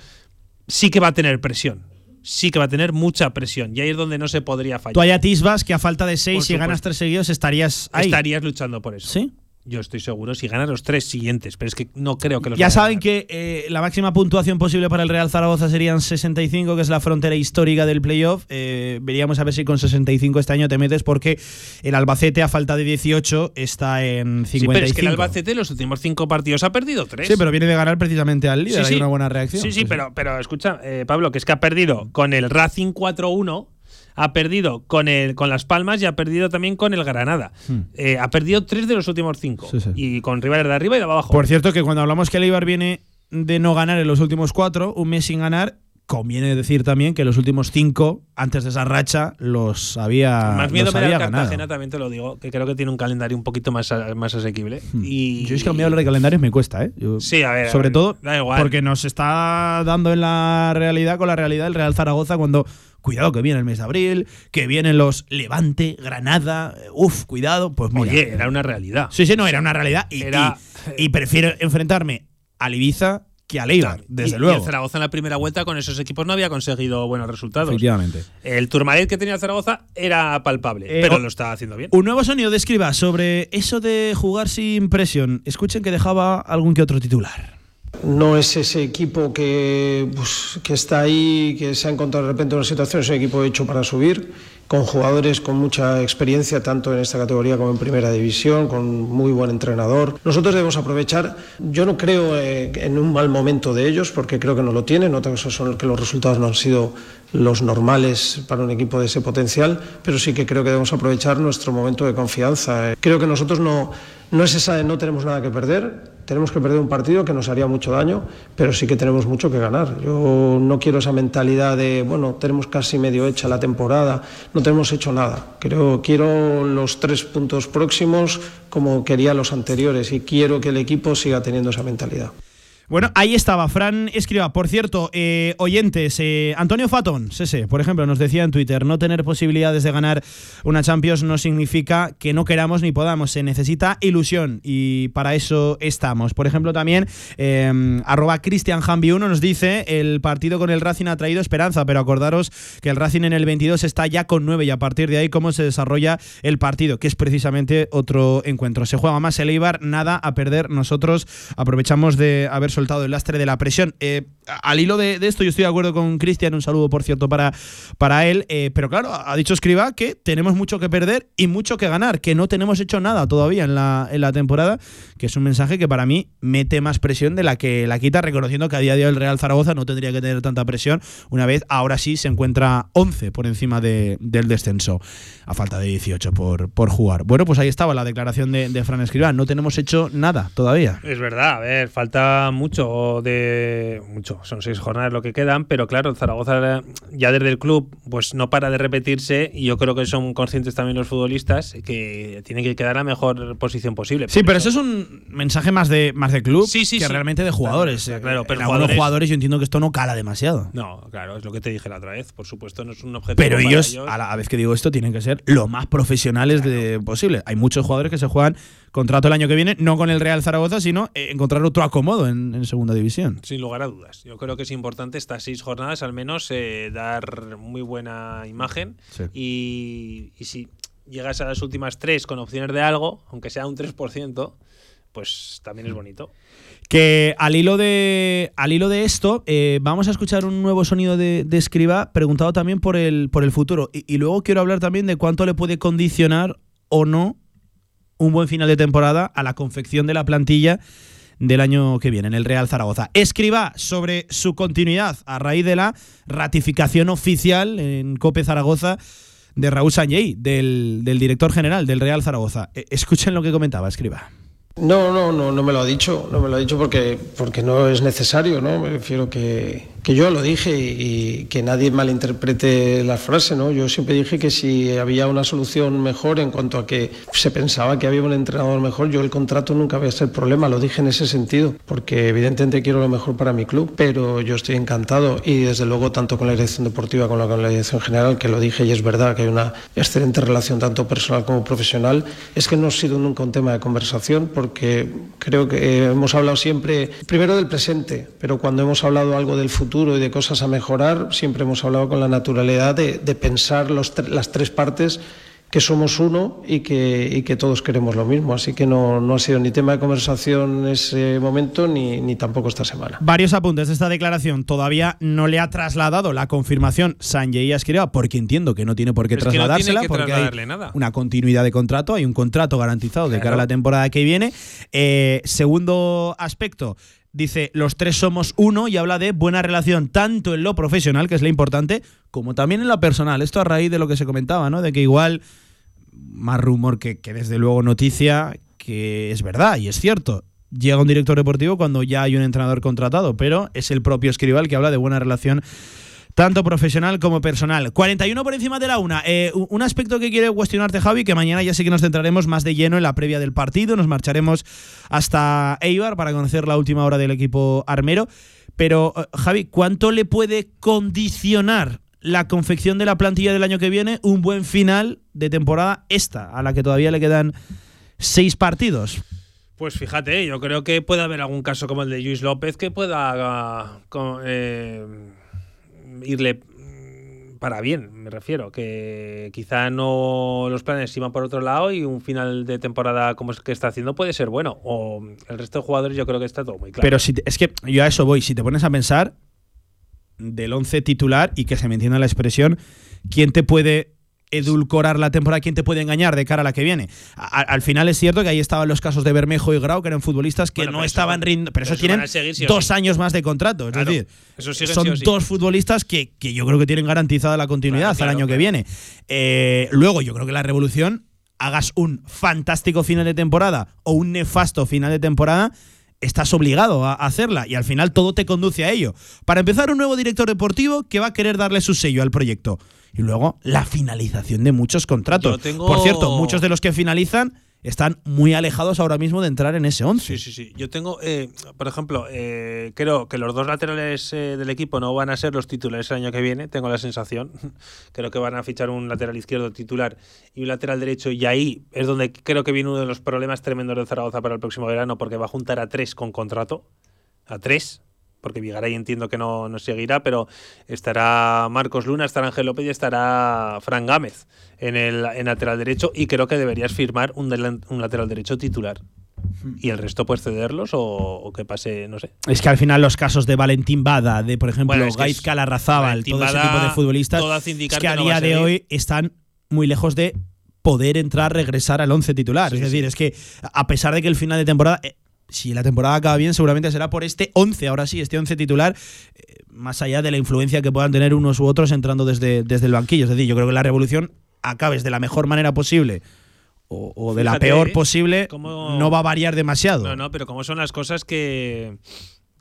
sí que va a tener presión. Sí que va a tener mucha presión. Y ahí es donde no se podría fallar. Tú hay atisbas que a falta de seis, si ganas tres seguidos, estarías ahí. Estarías luchando por eso. ¿Sí? Yo estoy seguro si ganas los tres siguientes, pero es que no creo que los Ya saben que eh, la máxima puntuación posible para el Real Zaragoza serían 65, que es la frontera histórica del playoff. Eh, veríamos a ver si con 65 este año te metes, porque el Albacete, a falta de 18, está en 55. Sí, pero es que el Albacete en los últimos cinco partidos ha perdido tres. Sí, pero viene de ganar precisamente al líder. Hay una buena reacción. Sí, sí, pero, pero escucha, eh, Pablo, que es que ha perdido con el Racing 4-1, ha perdido con el con Las Palmas y ha perdido también con el Granada. Eh, ha perdido tres de los últimos cinco. Hmm. Sí, sí. Y con rivales de arriba y de abajo. Por cierto, que cuando hablamos que el Eibar viene de no ganar en los últimos cuatro, un mes sin ganar, conviene decir también que los últimos cinco, antes de esa racha, los había, más miedo los me da había el ganado. Cartagena, también te lo digo, que creo que tiene un calendario un poquito más, más asequible. Y, Hmm. Yo es que a mí hablar de calendarios me cuesta, ¿eh? Yo- Sí, a ver, a Sobre ver, todo da igual. porque nos está dando en la realidad con la realidad del Real Zaragoza cuando. Cuidado que viene el mes de abril, que vienen los Levante, Granada, uf, cuidado, pues mira. Oye, era una realidad. Sí, sí, no, era una realidad. Y, Era- y- y prefiero enfrentarme al Ibiza que al Eibar, desde y, luego. Y el Zaragoza en la primera vuelta con esos equipos no había conseguido buenos resultados. Efectivamente. El Tourmalet que tenía el Zaragoza era palpable, Eh, pero lo está haciendo bien. Un nuevo sonido de escriba sobre eso de jugar sin presión. Escuchen que dejaba algún que otro titular. No es ese equipo que, pues, que está ahí, que se ha encontrado de repente en una situación, es un equipo hecho para subir, con jugadores con mucha experiencia, tanto en esta categoría como en primera división, con muy buen entrenador. Nosotros debemos aprovechar, yo no creo eh, en un mal momento de ellos, porque creo que no lo tienen, otra cosa son que los resultados no han sido los normales para un equipo de ese potencial, pero sí que creo que debemos aprovechar nuestro momento de confianza. Creo que nosotros no, no es esa de no tenemos nada que perder, tenemos que perder un partido que nos haría mucho daño, pero sí que tenemos mucho que ganar. Yo no quiero esa mentalidad de, bueno, tenemos casi medio hecha la temporada, no tenemos hecho nada. Creo, quiero los tres puntos próximos como quería los anteriores y quiero que el equipo siga teniendo esa mentalidad. Bueno, ahí estaba, Fran Escriba. Por cierto, eh, oyentes, eh, Antonio Fatón, Sese, por ejemplo, nos decía en Twitter, no tener posibilidades de ganar una Champions no significa que no queramos ni podamos, se necesita ilusión y para eso estamos. Por ejemplo, también, eh, arroba CristianHambi1 nos dice, el partido con el Racing ha traído esperanza, pero acordaros que el Racing en el 22 está ya con 9 y a partir de ahí cómo se desarrolla el partido, que es precisamente otro encuentro. Se juega más el Eibar, nada a perder. Nosotros aprovechamos de haber soltado el lastre de la presión. Eh, al hilo de, esto, yo estoy de acuerdo con Cristian, un saludo por cierto para, para él, eh, pero claro, ha dicho Escriba que tenemos mucho que perder y mucho que ganar, que no tenemos hecho nada todavía en la, en la temporada, que es un mensaje que para mí mete más presión de la que la quita, reconociendo que a día de hoy el Real Zaragoza no tendría que tener tanta presión, una vez ahora sí se encuentra 11 por encima de, del descenso, a falta de 18 por, por jugar. Bueno, pues ahí estaba la declaración de, de Fran Escriba, no tenemos hecho nada todavía. Es verdad, a ver, falta mucho de mucho, son seis jornadas lo que quedan, pero claro, el Zaragoza ya desde el club pues no para de repetirse y yo creo que son conscientes también los futbolistas que tienen que quedar la mejor posición posible. Sí, pero eso. eso es un mensaje más de más de club sí, sí, que sí. realmente de jugadores. Claro, claro pero en jugadores, jugadores yo entiendo que esto no cala demasiado. No, claro, es lo que te dije la otra vez, por supuesto, no es un objetivo Pero ellos, ellos, a la vez que digo esto, tienen que ser lo más profesionales claro. de posible. Hay muchos jugadores que se juegan contrato el año que viene, no con el Real Zaragoza, sino encontrar otro acomodo en, en, segunda división. Sin lugar a dudas. Yo creo que es importante estas seis jornadas al menos eh, dar muy buena imagen sí. y, y, si llegas a las últimas tres con opciones de algo, aunque sea un 3%, pues también es bonito. Que al hilo de, al hilo de esto, eh, vamos a escuchar un nuevo sonido de, de Escriba preguntado también por el, por el futuro. Y, y luego quiero hablar también de cuánto le puede condicionar o no un buen final de temporada a la confección de la plantilla del año que viene en el Real Zaragoza. Escriba sobre su continuidad a raíz de la ratificación oficial en Cope Zaragoza de Raúl Sanjay, del, del director general del Real Zaragoza. Escuchen lo que comentaba Escriba. No, no, no, no me lo ha dicho, no me lo ha dicho porque, porque no es necesario, ¿no? Me refiero que, que yo lo dije y, que nadie malinterprete la frase, ¿no? Yo siempre dije que si había una solución mejor en cuanto a que se pensaba que había un entrenador mejor, yo el contrato nunca había ser problema, lo dije en ese sentido, porque evidentemente quiero lo mejor para mi club, pero yo estoy encantado y desde luego tanto con la dirección deportiva como con la dirección general, que lo dije y es verdad que hay una excelente relación tanto personal como profesional, es que no ha sido nunca un tema de conversación porque creo que hemos hablado siempre, primero del presente, pero cuando hemos hablado algo del futuro y de cosas a mejorar, siempre hemos hablado con la naturalidad de, de pensar los, las tres partes que somos uno y que, y que todos queremos lo mismo. Así que no, no, ha sido ni tema de conversación en ese momento ni, ni tampoco esta semana. Varios apuntes de esta declaración. Todavía no le ha trasladado la confirmación Sanjay Escriba, porque entiendo que no tiene por qué es trasladársela, que no porque hay nada. una continuidad de contrato, hay un contrato garantizado claro. de cara a la temporada que viene. Eh, segundo aspecto, dice los tres somos uno y habla de buena relación tanto en lo profesional, que es lo importante, como también en lo personal. Esto a raíz de lo que se comentaba, ¿no? De que igual, más rumor que, que desde luego noticia, que es verdad y es cierto. Llega un director deportivo cuando ya hay un entrenador contratado, pero es el propio Escribal que habla de buena relación tanto profesional como personal. 41 por encima de la una. Eh, un aspecto que quiere cuestionarte, Javi, que mañana ya sí que nos centraremos más de lleno en la previa del partido. Nos marcharemos hasta Eibar para conocer la última hora del equipo armero. Pero, eh, Javi, ¿cuánto le puede condicionar la confección de la plantilla del año que viene un buen final de temporada esta, a la que todavía le quedan seis partidos? Pues fíjate, yo creo que puede haber algún caso como el de Luis López que pueda... Eh, irle para bien, me refiero, que quizá no los planes iban por otro lado y un final de temporada como es que está haciendo puede ser bueno. O el resto de jugadores yo creo que está todo muy claro. Pero si es que yo a eso voy, si te pones a pensar del 11 titular y que se me entienda la expresión, ¿quién te puede edulcorar la temporada, quién te puede engañar de cara a la que viene. A, al final es cierto que ahí estaban los casos de Bermejo y Grau, que eran futbolistas que bueno, no estaban rindiendo, pero, pero, eso tienen seguir, sí dos sí. años más de contrato. Es claro, decir, son sí dos futbolistas que, que, yo creo que tienen garantizada la continuidad claro, al año que viene. Eh, luego, yo creo que la revolución, hagas un fantástico final de temporada o un nefasto final de temporada, estás obligado a hacerla y al final todo te conduce a ello. Para empezar, un nuevo director deportivo que va a querer darle su sello al proyecto. Y luego la finalización de muchos contratos. Tengo... Por cierto, muchos de los que finalizan están muy alejados ahora mismo de entrar en ese 11. Sí, sí, sí. Yo tengo, eh, por ejemplo, eh, creo que los dos laterales eh, del equipo no van a ser los titulares el año que viene, tengo la sensación. (laughs) creo que van a fichar un lateral izquierdo titular y un lateral derecho y ahí es donde creo que viene uno de los problemas tremendos de Zaragoza para el próximo verano porque va a juntar a tres con contrato, a tres, porque Vigaray entiendo que no, no seguirá, pero estará Marcos Luna, estará Ángel López y estará Fran Gámez en el en lateral derecho y creo que deberías firmar un, delan- un lateral derecho titular. Y el resto puedes cederlos o, o que pase, no sé. Es que al final los casos de Valentín Bada, de por ejemplo Bueno, es que Calarrazábal, todo ese tipo de futbolistas, es que a no día a de hoy están muy lejos de poder entrar, regresar al 11 titular. Sí, es decir, sí. es que a pesar de que el final de temporada, eh, si la temporada acaba bien, seguramente será por este 11, ahora sí, este 11 titular, eh, más allá de la influencia que puedan tener unos u otros entrando desde, desde el banquillo. Es decir, yo creo que la revolución acabes de la mejor manera posible o, o de la peor ¿eh? posible, no va a variar demasiado. No, no, pero como son las cosas que.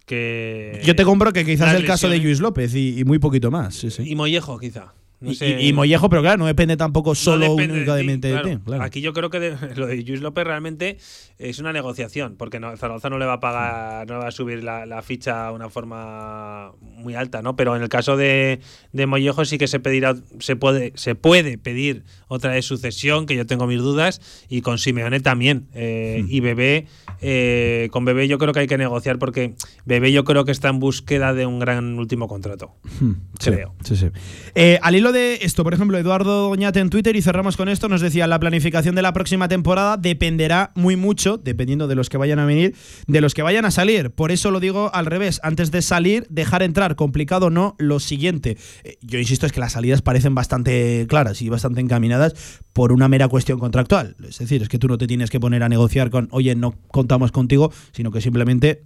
que Yo te compro que quizás el caso de Luis López y, y muy poquito más. Sí, sí. Y Mollejo, quizá. No Y- sé. y, y Mollejo, pero claro, no depende tampoco No solo de ti, únicamente de, claro. ti. claro. Aquí yo creo que de- (laughs) lo de Luis López realmente es una negociación, porque no, Zaragoza no le va a pagar, no le va a subir la, la ficha a una forma muy alta, ¿no? Pero en el caso de, de Mollejo sí que se pedirá, se puede, se puede pedir otra de sucesión, que yo tengo mis dudas, y con Simeone también. Eh, Y Bebé, eh, con Bebé yo creo que hay que negociar, porque Bebé yo creo que está en búsqueda de un gran último contrato. Hmm, sí, creo. sí, sí. Eh, al hilo de esto, por ejemplo, Eduardo Doñate en Twitter, y cerramos con esto, nos decía, la planificación de la próxima temporada dependerá muy mucho, dependiendo de los que vayan a venir, de los que vayan a salir. Por eso lo digo al revés, antes de salir, dejar entrar, complicado o no, lo siguiente. Eh, yo insisto, es que las salidas parecen bastante claras y bastante encaminadas por una mera cuestión contractual. Es decir, es que tú no te tienes que poner a negociar con, oye, no contamos contigo, sino que simplemente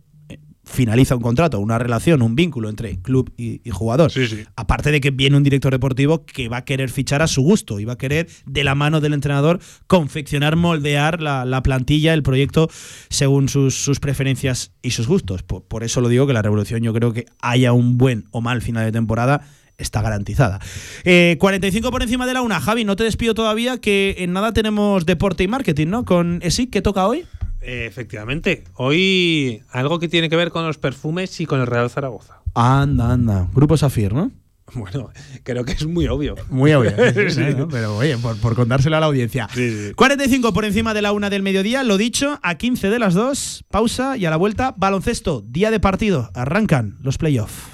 finaliza un contrato, una relación, un vínculo entre club y, y jugador. Sí, sí. Aparte de que viene un director deportivo que va a querer fichar a su gusto y va a querer, de la mano del entrenador, confeccionar, moldear la, la plantilla, el proyecto, según sus, sus preferencias y sus gustos. Por, por eso lo digo que la revolución, yo creo que haya un buen o mal final de temporada. Está garantizada. Eh, 45 por encima de la una. Javi, no te despido todavía, que en nada tenemos deporte y marketing, ¿no? Con ESIC, ¿qué toca hoy? Eh, efectivamente. Hoy algo que tiene que ver con los perfumes y con el Real Zaragoza. Anda, anda. Grupo Safir, ¿no? (laughs) Bueno, creo que es muy obvio. Muy obvio. Sí. (laughs) ¿no? Pero oye, por, por contárselo a la audiencia. Sí, sí. 45 por encima de la una del mediodía, lo dicho, a 15 de las dos, pausa y a la vuelta, baloncesto, día de partido, arrancan los playoffs.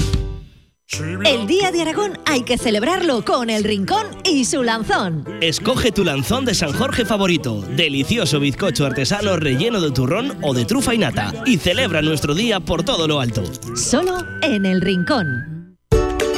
El Día de Aragón hay que celebrarlo con el Rincón y su lanzón. Escoge tu lanzón de San Jorge favorito, delicioso bizcocho artesano relleno de turrón o de trufa y nata, y celebra nuestro día por todo lo alto. Solo en el Rincón.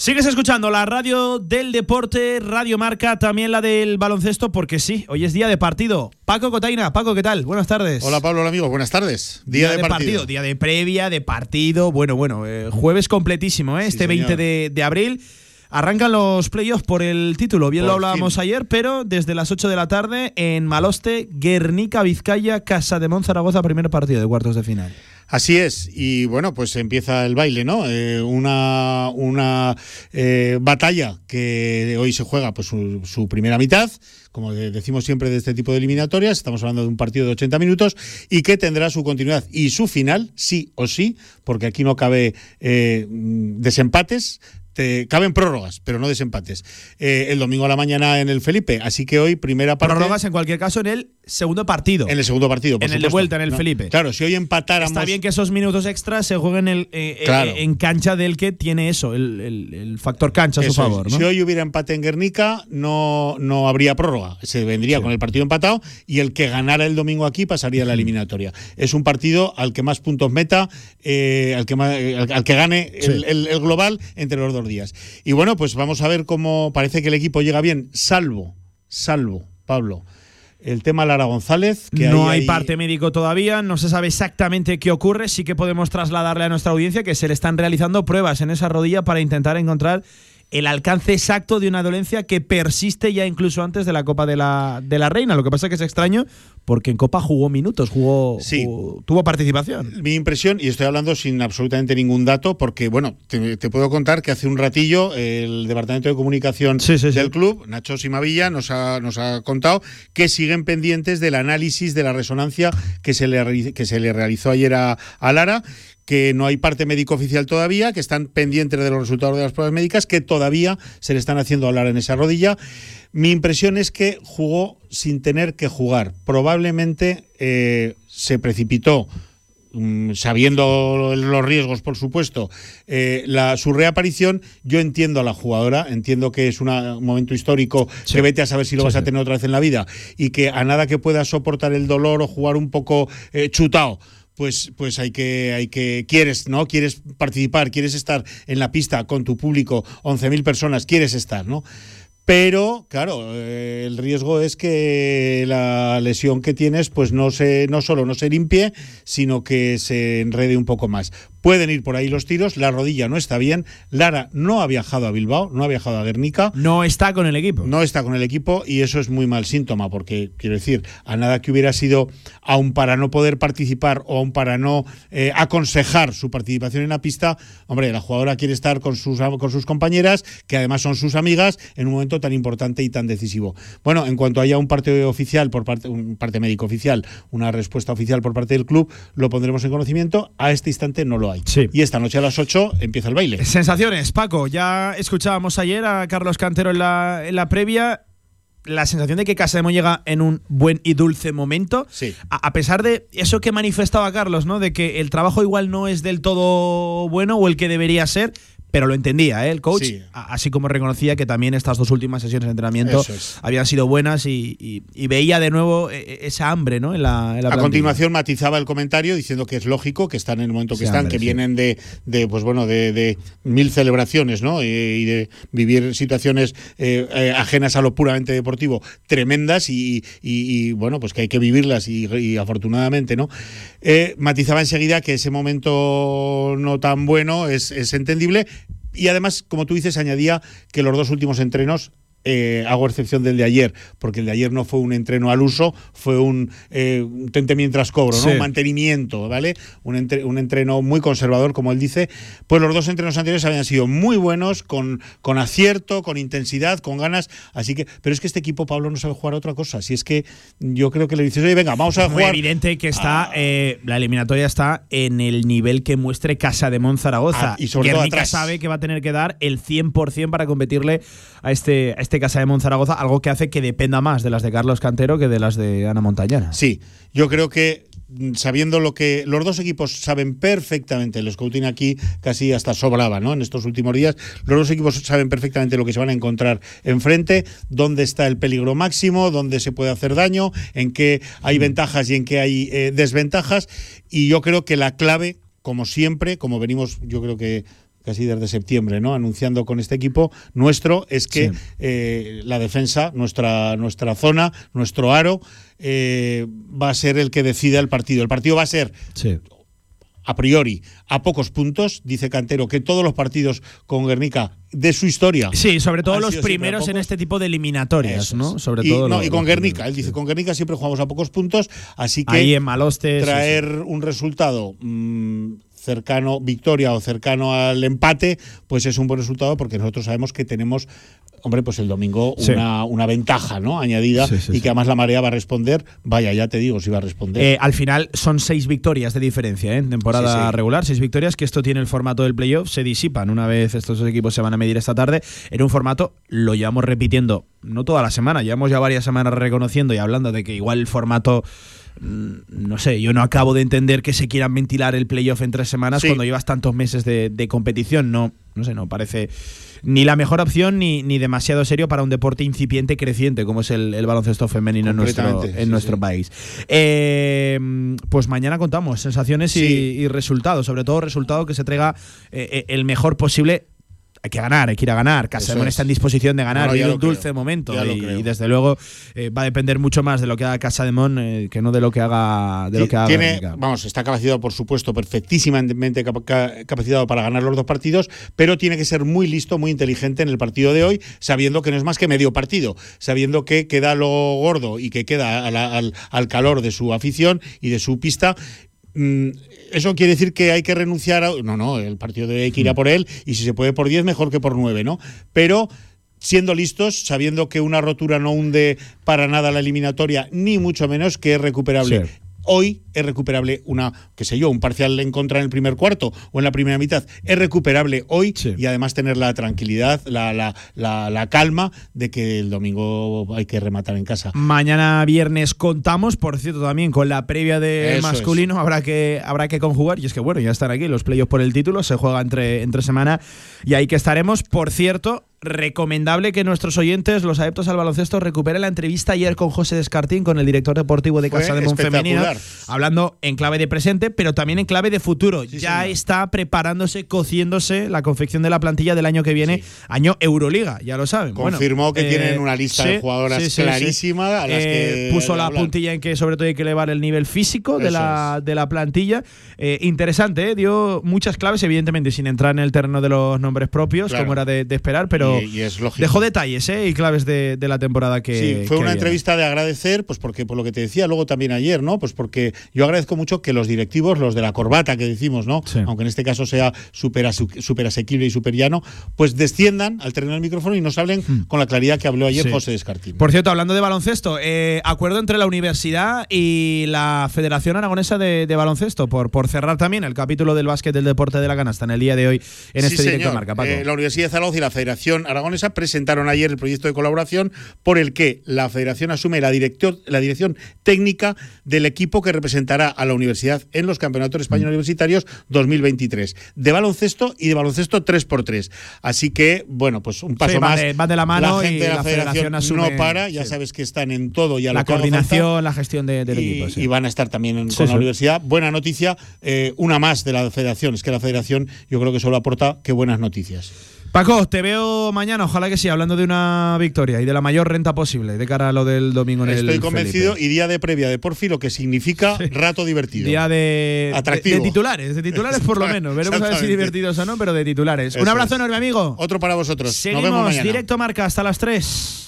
Sigues escuchando la radio del deporte, Radio Marca, también la del baloncesto, porque sí, hoy es día de partido. Paco Cotaina, Paco, ¿qué tal? Buenas tardes. Hola Pablo, hola amigos, buenas tardes. Día, de, partido. día de previa, de partido. Bueno, bueno, eh, jueves completísimo, ¿eh? este señor. 20 de, de abril. Arrancan los playoffs por el título, bien Por lo hablábamos fin. ayer, pero desde las 8 de la tarde en Maloste, Guernica, Vizcaya, Casa de Monzaragoza, primer partido de cuartos de final. Así es, y bueno, pues empieza el baile, ¿no? Eh, una una eh, batalla que hoy se juega pues su, su primera mitad, como de- decimos siempre de este tipo de eliminatorias, estamos hablando de un partido de 80 minutos y que tendrá su continuidad y su final, sí o sí, porque aquí no cabe eh, mm, desempates. Te caben prórrogas, pero no desempates. Eh, el domingo a la mañana en el Felipe, así que hoy primera parte. Prórrogas en cualquier caso en el segundo partido. En el segundo partido, por En el de vuelta, en el No, Felipe. Claro, si hoy empatáramos. Está bien que esos minutos extras se jueguen el, eh, eh, Claro. en cancha del que tiene eso, el, el- el factor cancha a su Eso favor. ¿no? Si hoy hubiera empate en Guernica, no, no habría prórroga. Se vendría con el partido empatado y el que ganara el domingo aquí pasaría a la eliminatoria. Es un partido al que más puntos meta, eh, al, que más- al, al que gane el, Sí. el- el global entre los dos días. Y bueno, pues vamos a ver cómo parece que el equipo llega bien, salvo, salvo, Pablo. El tema Lara González, que no ahí hay parte médico todavía, no se sabe exactamente qué ocurre. Sí que podemos trasladarle a nuestra audiencia que se le están realizando pruebas en esa rodilla para intentar encontrar el alcance exacto de una dolencia que persiste ya incluso antes de la Copa de la, de la Reina. Lo que pasa es que es extraño porque en Copa jugó minutos, jugó, jugó- tuvo participación. Mi impresión, y estoy hablando sin absolutamente ningún dato, porque, bueno, te, te puedo contar que hace un ratillo el Departamento de Comunicación del club, Nacho Simavilla, nos ha, nos ha contado que siguen pendientes del análisis de la resonancia que se le, que se le realizó ayer a, a Lara que no hay parte médico oficial todavía, que están pendientes de los resultados de las pruebas médicas, que todavía se le están haciendo a Lara en esa rodilla. Mi impresión es que jugó sin tener que jugar. Probablemente eh, se precipitó mm, sabiendo los riesgos, por supuesto, eh, la, su reaparición, yo entiendo a la jugadora, entiendo que es una- un momento histórico que vete a saber si lo Sí, vas a tener otra vez en la vida y que a nada que pueda soportar el dolor o jugar un poco eh, chutado. Pues, pues hay que, hay que, quieres, ¿no? Quieres participar, quieres estar en la pista con tu público, 11.000 personas, quieres estar, ¿no? Pero, claro, eh, el riesgo es que la lesión que tienes, pues no se, no solo no se limpie, sino que se enrede un poco más. Pueden ir por ahí los tiros, la rodilla no está bien. Lara no ha viajado a Bilbao, no ha viajado a Guernica. No está con el equipo. No está con el equipo y eso es muy mal síntoma, porque quiero decir, a nada que hubiera sido, aun para no poder participar o aun para no eh, aconsejar su participación en la pista, hombre, la jugadora quiere estar con sus, con sus compañeras, que además son sus amigas, en un momento tan importante y tan decisivo. Bueno, en cuanto haya un parte oficial, por parte, un parte médico oficial, una respuesta oficial por parte del club, lo pondremos en conocimiento. A este instante no lo hay. Y esta noche a las 8 empieza el baile. Sensaciones, Paco. Ya escuchábamos ayer a Carlos Cantero en la, en la previa. La sensación de que Casademo llega en un buen y dulce momento. A, a pesar de eso que manifestaba Carlos, ¿no? De que el trabajo igual no es del todo bueno o el que debería ser. Pero lo entendía, ¿eh? el coach, Sí. así como reconocía que también estas dos últimas sesiones de entrenamiento es. habían sido buenas y, y- y veía de nuevo eh, esa hambre ¿no? en la, en la A plantilla. continuación matizaba el comentario diciendo que es lógico que están en el momento que Sí, están, que sí. vienen de, de, pues bueno, de, de mil celebraciones, ¿no? Y, de vivir situaciones eh, eh, ajenas a lo puramente deportivo tremendas y, y- bueno, pues que hay que vivirlas y afortunadamente, ¿no? Eh, matizaba enseguida que ese momento no tan bueno es, es entendible. Y además, como tú dices, añadía que los dos últimos entrenos eh, hago excepción del de ayer, porque el de ayer no fue un entreno al uso, fue un, eh, tente mientras cobro, ¿no? Sí. Un mantenimiento, ¿vale? Un, entre- un entreno muy conservador, como él dice. Pues los dos entrenos anteriores habían sido muy buenos, con, con acierto, con intensidad, con ganas. Así que, pero es que este equipo, Pablo, no sabe jugar a otra cosa. Si es que yo creo que le dices, oye, venga, vamos a Es muy jugar. evidente que está eh, la eliminatoria está en el nivel que muestre Casa de Zaragoza. Ah, y sobre todo atrás. sabe que va a tener que dar el 100% para competirle a este, a este Casa de Zaragoza, algo que hace que dependa más de las de Carlos Cantero que de las de Ana Montañana. Sí, yo creo que mm, sabiendo lo que los dos equipos saben perfectamente, el scouting aquí casi hasta sobraba, ¿no? En estos últimos días, los dos equipos saben perfectamente lo que se van a encontrar enfrente, dónde está el peligro máximo, dónde se puede hacer daño, en qué hay ventajas y en qué hay eh, desventajas, y yo creo que la clave, como siempre, como venimos, yo creo que casi desde septiembre, ¿no? Anunciando con este equipo nuestro, es que Sí. eh, la defensa, nuestra, nuestra zona, nuestro aro, eh, va a ser el que decida el partido. El partido va a ser Sí. a priori a pocos puntos, dice Cantero, que todos los partidos con Guernica de su historia. Sí, sobre todo los primeros en este tipo de eliminatorias, Eso ¿no? Sobre y, todo no, los- y con Guernica, él dice, sí. con Guernica siempre jugamos a pocos puntos, así que Ahí en Maloste, sí, traer un resultado mm, cercano, victoria o cercano al empate, pues es un buen resultado porque nosotros sabemos que tenemos hombre, pues el domingo Sí. una, una ventaja ¿no? añadida Sí, sí, y que además la marea va a responder. Vaya, ya te digo si va a responder. Eh, al final son seis victorias de diferencia ¿eh? en temporada regular, seis victorias que esto tiene el formato del playoff, se disipan una vez estos dos equipos se van a medir esta tarde en un formato, lo llevamos repitiendo, no toda la semana, llevamos ya varias semanas reconociendo y hablando de que igual el formato no sé, yo no acabo de entender que se quieran ventilar el playoff en tres semanas Sí. cuando llevas tantos meses de, de competición. No, no sé, no parece ni la mejor opción ni, ni demasiado serio para un deporte incipiente creciente como es el, el baloncesto femenino en nuestro, en sí, nuestro sí. país. Eh, pues mañana contamos sensaciones y, resultados, sobre todo resultado que se traiga eh, eh, el mejor posible. Hay que ganar, hay que ir a ganar. Casademón es. está en disposición de ganar, no, lo un creo, dulce momento. Y, y desde luego eh, va a depender mucho más de lo que haga Casademón eh, que no de lo que haga de lo que haga Tiene, vamos, está capacitado, por supuesto, perfectísimamente capa- ca- capacitado para ganar los dos partidos, pero tiene que ser muy listo, muy inteligente en el partido de hoy, sabiendo que no es más que medio partido, sabiendo que queda lo gordo y que queda al calor de su afición y de su pista. Mm, Eso quiere decir que hay que renunciar a. No, no, el partido de que Mm. ir a por él y si se puede por 10, mejor que por 9, ¿no? Pero siendo listos, sabiendo que una rotura no hunde para nada la eliminatoria, ni mucho menos que es recuperable. Sí. Hoy es recuperable una, qué sé yo, un parcial en contra en el primer cuarto o en la primera mitad. Es recuperable hoy Sí. y además tener la tranquilidad, la, la, la, la calma de que el domingo hay que rematar en casa. Mañana viernes contamos, por cierto, también con la previa de Eso masculino. Habrá que, habrá que conjugar. Y es que, bueno, ya están aquí los playoffs por el título. Se juega entre, entre semana. Y ahí que estaremos. Por cierto, recomendable que nuestros oyentes, los adeptos al baloncesto, recuperen la entrevista ayer con José Descartín, con el director deportivo de Fue Casa de Femenino. espectacular. Hablando en clave de presente, pero también en clave de futuro. Sí, ya señor. está preparándose, cociéndose la confección de la plantilla del año que viene, año Euroliga, ya lo saben. Bueno, Confirmó que eh, tienen una lista de jugadoras clarísima a las Eh, que puso la hablar. puntilla en que sobre todo hay que elevar el nivel físico de la, de la plantilla. Eh, interesante, ¿eh? dio muchas claves, evidentemente sin entrar en el terreno de los nombres propios, Claro. como era de, de esperar, pero Y- y es lógico. dejó detalles ¿eh? y claves de, de la temporada que Sí, fue que una entrevista de agradecer, pues porque por lo que te decía luego también ayer, ¿no? Pues porque yo agradezco mucho que los directivos, los de la corbata que decimos, ¿no? Sí. Aunque en este caso sea súper asequible y súper llano, pues desciendan al terreno del micrófono y nos hablen con la claridad que habló ayer Hmm. Sí. José Descartín. Por cierto, hablando de baloncesto, eh, acuerdo entre la universidad y la Federación Aragonesa de, de Baloncesto por, por cerrar también el capítulo del básquet del deporte de la canasta en el día de hoy en Sí, este directo marca. Paco. Eh, la Universidad de Zaragoza y la Federación Aragonesa presentaron ayer el proyecto de colaboración por el que la Federación asume la, director- la dirección técnica del equipo que representará a la universidad en los Campeonatos. Españoles Universitarios 2023, de baloncesto y de baloncesto 3x3. Así que, bueno, pues un paso Sí, más. de- de la mano gente y de la, la Federación, Federación asume- no para, ya sí. sabes que están en todo y a la falta coordinación, la gestión de- del y, equipo. sí. y van a estar también en- con la universidad. Buena noticia, eh, una más de la federación. Es que la federación yo creo que solo aporta que buenas noticias. Paco, te veo mañana, ojalá que sí, hablando de una victoria y de la mayor renta posible de cara a lo del domingo en el Estoy convencido Felipe. y día de previa de Porfi, lo que significa rato divertido. Día de, Atractivo. de, de titulares, de titulares por lo menos. Veremos a ver si divertidos o no, pero de titulares. Eso Un abrazo es. enorme, amigo. Otro para vosotros. Seguimos, Nos vemos mañana. directo marca hasta las 3.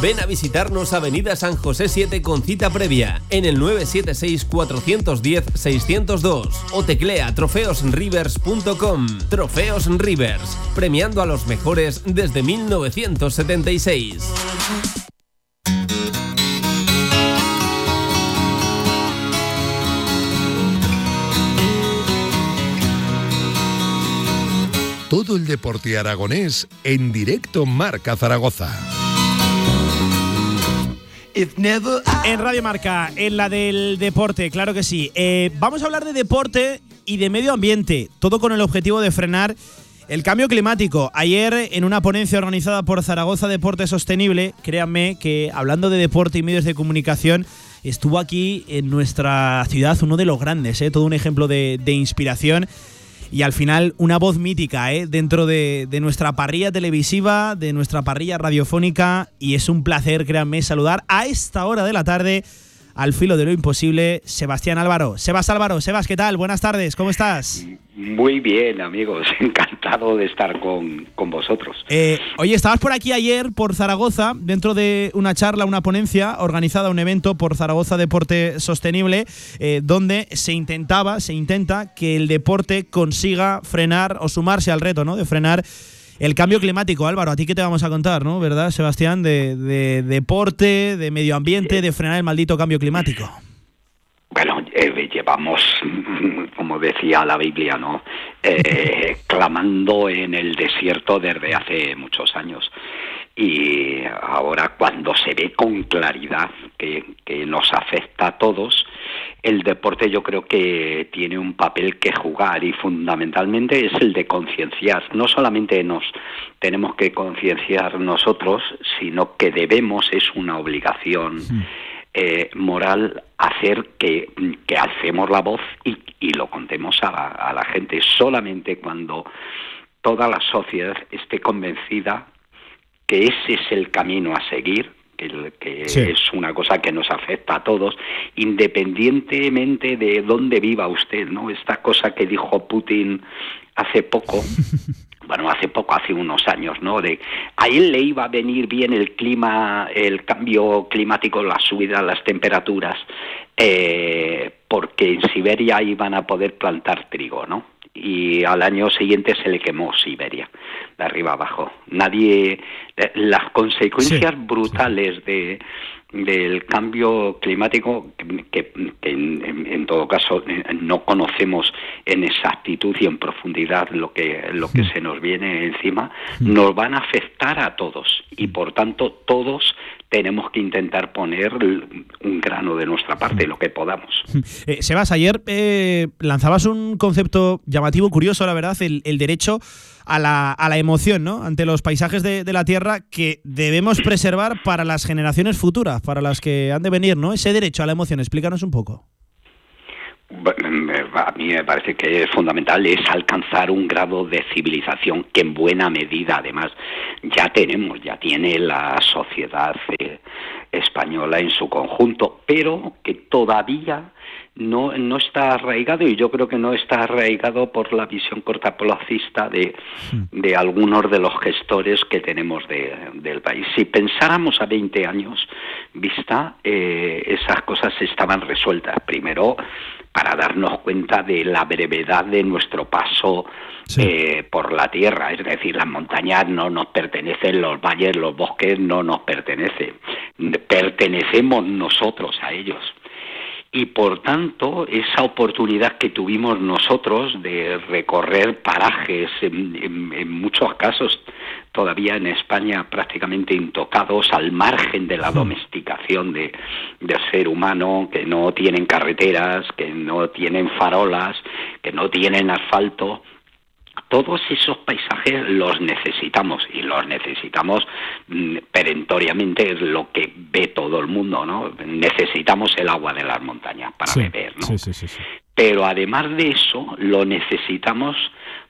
Ven a visitarnos Avenida San José 7 con cita previa en el 976-410-602 o teclea trofeosrivers.com. Trofeos Rivers, premiando a los mejores desde 1976. Todo el deporte aragonés en directo Marca Zaragoza. En Radio Marca, en la del deporte, claro que sí. Eh, vamos a hablar de deporte y de medio ambiente, todo con el objetivo de frenar el cambio climático. Ayer, en una ponencia organizada por Zaragoza Deporte Sostenible, créanme que hablando de deporte y medios de comunicación, estuvo aquí en nuestra ciudad uno de los grandes, ¿eh? todo un ejemplo de, de inspiración y al final una voz mítica ¿eh? dentro de, de, nuestra parrilla televisiva, de nuestra parrilla radiofónica y es un placer, créanme, saludar a esta hora de la tarde al filo de lo imposible, Sebastián Álvaro. Sebas Álvaro, Sebas, ¿qué tal? Buenas tardes, ¿cómo estás? Muy bien, amigos, (laughs) encantado de estar con, con vosotros. Eh, oye, estabas por aquí ayer, por Zaragoza, dentro de una charla, una ponencia organizada, un evento por Zaragoza Deporte Sostenible, eh, donde se intentaba, se intenta que el deporte consiga frenar o sumarse al reto, ¿no? De frenar el cambio climático, Álvaro, a ti qué te vamos a contar, ¿no? ¿Verdad, Sebastián? De, de deporte, de medio ambiente, de frenar el maldito cambio climático. Bueno, eh, llevamos, (laughs) como decía la Biblia, ¿no? Eh, (laughs) clamando en el desierto desde hace muchos años. Y ahora cuando se ve con claridad que, nos afecta a todos, el deporte yo creo que tiene un papel que jugar y fundamentalmente es el de concienciar. No solamente nos tenemos que concienciar nosotros, sino que debemos, es una obligación. Eh, moral hacer que, que alcemos la voz y, y lo contemos a la, a la, gente. Solamente cuando toda la sociedad esté convencida que ese es el camino a seguir, que, que sí. es una cosa que nos afecta a todos, independientemente de dónde viva usted, ¿no? Esta cosa que dijo Putin hace poco, (laughs) bueno, hace poco, hace unos años, ¿no? De a él le iba a venir bien el clima, el cambio climático, la subida de las temperaturas, eh, porque en Siberia iban a poder plantar trigo, ¿no? Y al año siguiente se le quemó Siberia, de arriba abajo. Nadie, eh, las consecuencias sí, brutales de del cambio climático que, que en, en, todo caso no conocemos en exactitud y en profundidad lo que lo que se nos viene encima nos van a afectar a todos. Y por tanto todos tenemos que intentar poner un grano de nuestra parte lo que podamos. Eh, Sebas, ayer eh, lanzabas un concepto llamativo, curioso, la verdad, el, el derecho a la, a la, emoción, ¿no? Ante los paisajes de, de, la Tierra que debemos preservar para las generaciones futuras, para las que han de venir, ¿no? Ese derecho a la emoción, explícanos un poco. A mí me parece que es fundamental es alcanzar un grado de civilización que en buena medida además ya tenemos, ya tiene la sociedad eh, española en su conjunto, pero que todavía no, no está arraigado y yo creo que no está arraigado por la visión cortoplacista de, de algunos de los gestores que tenemos de, del país. Si pensáramos a 20 años vista, eh, esas cosas estaban resueltas. Primero, para darnos cuenta de la brevedad de nuestro paso sí. eh, por la tierra, es decir, las montañas no nos pertenecen, los valles, los bosques no nos pertenecen, pertenecemos nosotros a ellos y por tanto esa oportunidad que tuvimos nosotros de recorrer parajes en, en, en, muchos casos todavía en España prácticamente intocados al margen de la domesticación de, del ser humano que no tienen carreteras que no tienen farolas que no tienen asfalto todos esos paisajes los necesitamos y los necesitamos mm, perentoriamente es lo que ve todo el mundo no necesitamos el agua de las montañas para sí, beber no sí, sí. pero además de eso lo necesitamos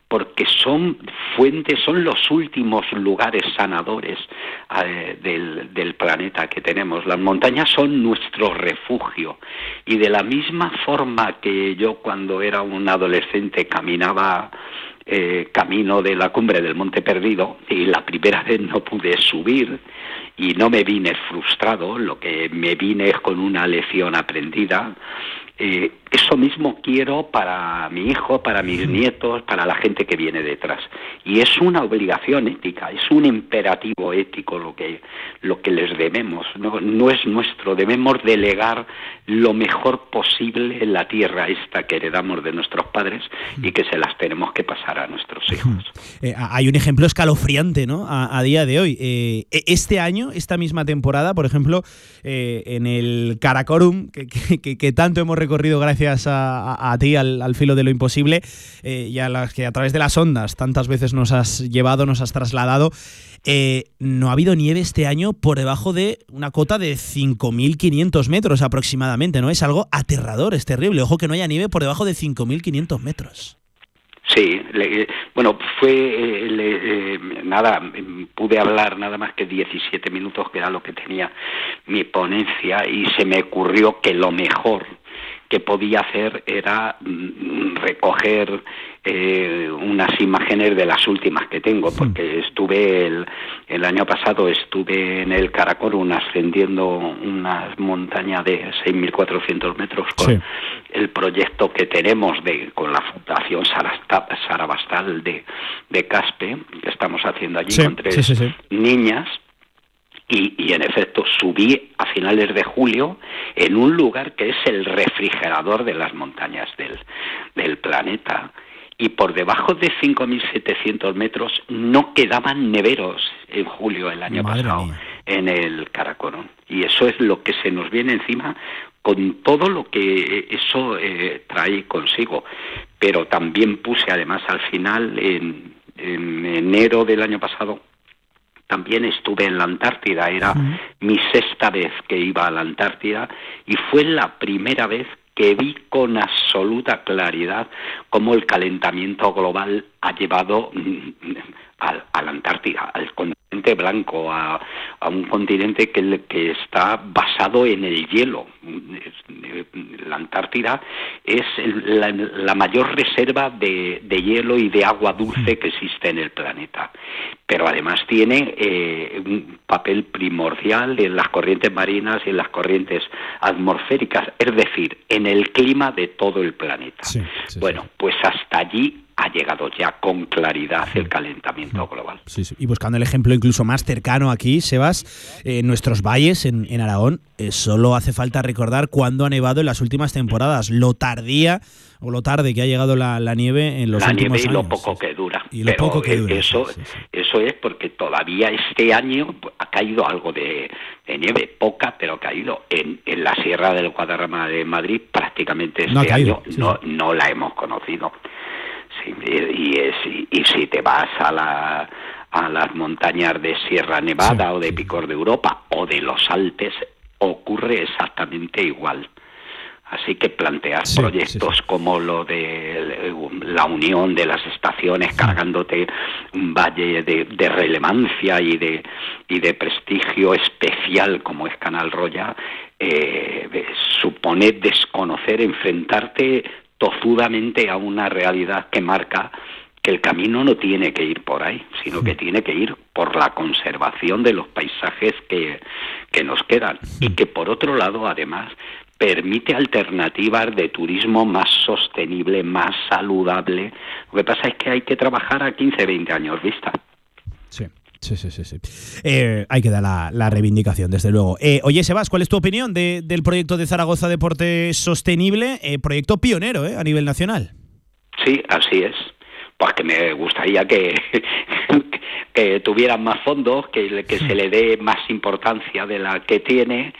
porque son fuentes, son los últimos lugares sanadores eh, del, del, planeta que tenemos. Las montañas son nuestro refugio y de la misma forma que yo cuando era un adolescente caminaba eh, camino de la cumbre del Monte Perdido y la primera vez no pude subir y no me vine frustrado, lo que me vine es con una lección aprendida Eh, eso mismo quiero para mi hijo, para mis nietos, para la gente que viene detrás. Y es una obligación ética, es un imperativo ético lo que, lo que les debemos. No, no es nuestro, debemos delegar lo mejor posible en la tierra esta que heredamos de nuestros padres y que se las tenemos que pasar a nuestros hijos. (laughs) Eh, hay un ejemplo escalofriante ¿no? a, día de hoy. Eh, e, este año, esta misma temporada, por ejemplo, eh, en el Karakorum, que, tanto hemos recorrido gracias a, ti, al, filo de lo imposible, y a las que a través de las ondas tantas veces nos has llevado, nos has trasladado, no ha habido nieve este año por debajo de una cota de 5.500 metros aproximadamente, ¿no? Es algo aterrador, es terrible. Ojo que no haya nieve por debajo de 5.500 metros. Sí, bueno, fue eh, eh, nada, pude hablar nada más que 17 minutos, que era lo que tenía mi ponencia, y se me ocurrió que lo mejor que podía hacer era mm, recoger eh, unas imágenes de las últimas que tengo, porque estuve el, el año pasado estuve en el Caracol ascendiendo una montaña de 6.400 metros con el proyecto que tenemos de con la Fundación Sarabastal de, de Caspe, que estamos haciendo allí con tres niñas y, en efecto subí a finales de julio en un lugar que es el refrigerador de las montañas del, del planeta y por debajo de 5.700 metros no quedaban neveros en julio del año pasado en el Caracorón. Y eso es lo que se nos viene encima con todo lo que eso eh, trae consigo. Pero también puse además al final, en, en enero del año pasado, también estuve en la Antártida, era mi sexta vez que iba a la Antártida y fue la primera vez que vi con absoluta claridad cómo el calentamiento global ha llevado mm, a, la Antártida, al continente blanco, a, un continente que, que, está basado en el hielo. La Antártida es la, mayor reserva de, hielo y de agua dulce que existe en el planeta, pero además tiene eh, un papel primordial en las corrientes marinas y en las corrientes atmosféricas, es decir, en el clima de todo el planeta. bueno, pues hasta allí ha llegado ya con claridad el calentamiento global. Y buscando el ejemplo incluso más cercano aquí, Sebas, en nuestros valles en, Aragón, eh, solo hace falta recordar cuándo ha nevado en las últimas temporadas, lo tardía o lo tarde que ha llegado la, nieve en los últimos años. La nieve y lo poco que dura. Y lo poco que dura. Eso, eso es porque todavía este año ha caído algo de, nieve, poca, pero ha caído. En, en la Sierra del Guadarrama de Madrid prácticamente este año no, no la hemos conocido y, y, si te vas a, la, a las montañas de Sierra Nevada o de Picor de Europa o de los Alpes, ocurre exactamente igual. Así que plantear proyectos como lo de la unión de las estaciones cargándote un valle de, relevancia y de, y de prestigio especial como es Canal Roya, eh, supone desconocer, enfrentarte tozudamente a una realidad que marca que el camino no tiene que ir por ahí, sino que tiene que ir por la conservación de los paisajes que, que nos quedan y que por otro lado además permite alternativas de turismo más sostenible, más saludable. Lo que pasa es que hay que trabajar a 15, 20 años vista. Sí. Sí, sí, sí. sí. Eh, hay que dar la, reivindicación, desde luego. Eh, oye, Sebas, ¿cuál es tu opinión del proyecto de Zaragoza Deporte Sostenible? Eh, proyecto pionero a nivel nacional. Sí, así es. Pues que me gustaría que, (laughs) que tuvieran más fondos, que, que se le dé más importancia de la que tiene,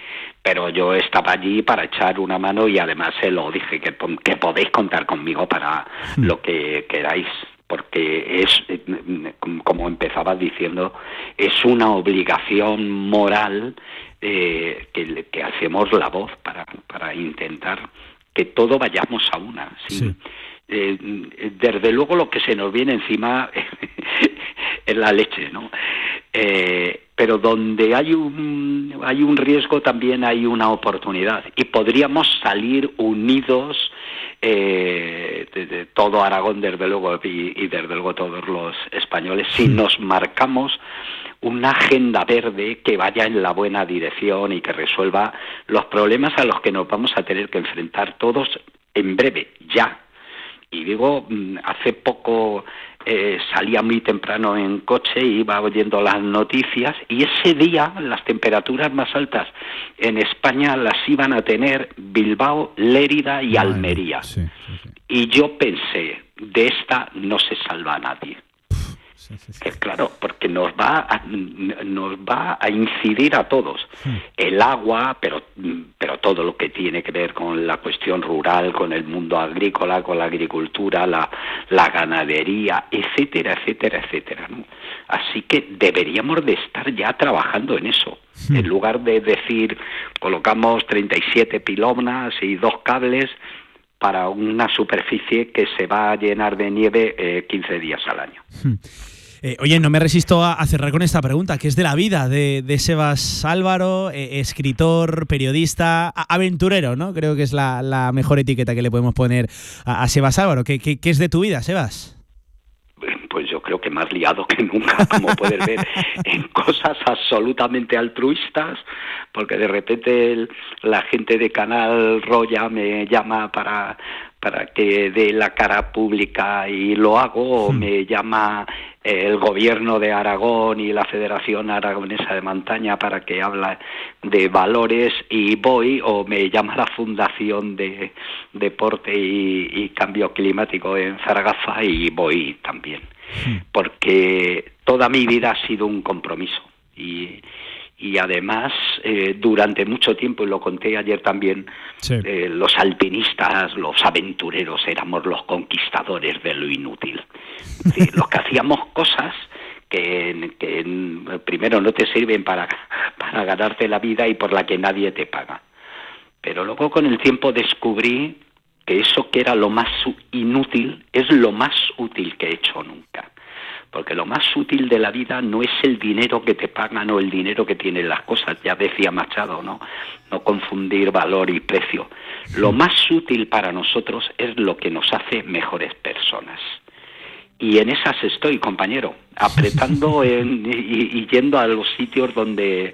pero yo estaba allí para echar una mano y además se lo dije, que, que podéis contar conmigo para hmm. lo que queráis porque es, como empezaba diciendo, es una obligación moral eh, que, hacemos la voz para, para intentar que todo vayamos a una. Eh, desde luego lo que se nos viene encima (laughs) es la leche, ¿no? Eh, pero donde hay un, hay un riesgo también hay una oportunidad y podríamos salir unidos eh, de, todo Aragón desde luego y, desde luego todos los españoles si nos marcamos una agenda verde que vaya en la buena dirección y que resuelva los problemas a los que nos vamos a tener que enfrentar todos en breve, ya. Y digo, mm, hace poco eh, salía muy temprano en coche, iba oyendo las noticias y ese día las temperaturas más altas en España las iban a tener Bilbao, Lérida y Almería. Y yo pensé, de esta no se salva nadie. Eh, claro, porque nos va a, nos va a incidir a todos. El agua, pero, pero todo lo que tiene que ver con la cuestión rural, con el mundo agrícola, con la agricultura, la, la ganadería, etcétera, etcétera, etcétera. Así que deberíamos de estar ya trabajando en eso. En lugar de decir, colocamos 37 pilonas y dos cables, para una superficie que se va a llenar de nieve eh, 15 días al año. Eh, oye, no me resisto a, a, cerrar con esta pregunta, que es de la vida de, de Sebas Álvaro, eh, escritor, periodista, a, aventurero, ¿no? Creo que es la, la, mejor etiqueta que le podemos poner a, a Sebas Álvaro. ¿Qué, ¿Qué, qué, es de tu vida, Sebas? Pues yo creo que más liado que nunca, (laughs) como puedes ver, en cosas absolutamente altruistas, porque de repente el, la gente de Canal Roya me llama para para que dé la cara pública y lo hago, o me llama el gobierno de Aragón y la Federación Aragonesa de Montaña para que habla de valores y voy, o me llama la Fundación de Deporte y, y Cambio Climático en Zaragoza y voy también, porque toda mi vida ha sido un compromiso y y además eh, durante mucho tiempo, y lo conté ayer también, sí. eh, los alpinistas, los aventureros éramos los conquistadores de lo inútil. Sí, los que hacíamos cosas que, que, primero no te sirven para, para ganarte la vida y por la que nadie te paga. Pero luego con el tiempo descubrí que eso que era lo más inútil es lo más útil que he hecho nunca porque lo más útil de la vida no es el dinero que te pagan o el dinero que tienen las cosas, ya decía Machado, ¿no? No confundir valor y precio. Lo más útil para nosotros es lo que nos hace mejores personas. Y en esas estoy, compañero, apretando (laughs) en, y, y, yendo a los sitios donde,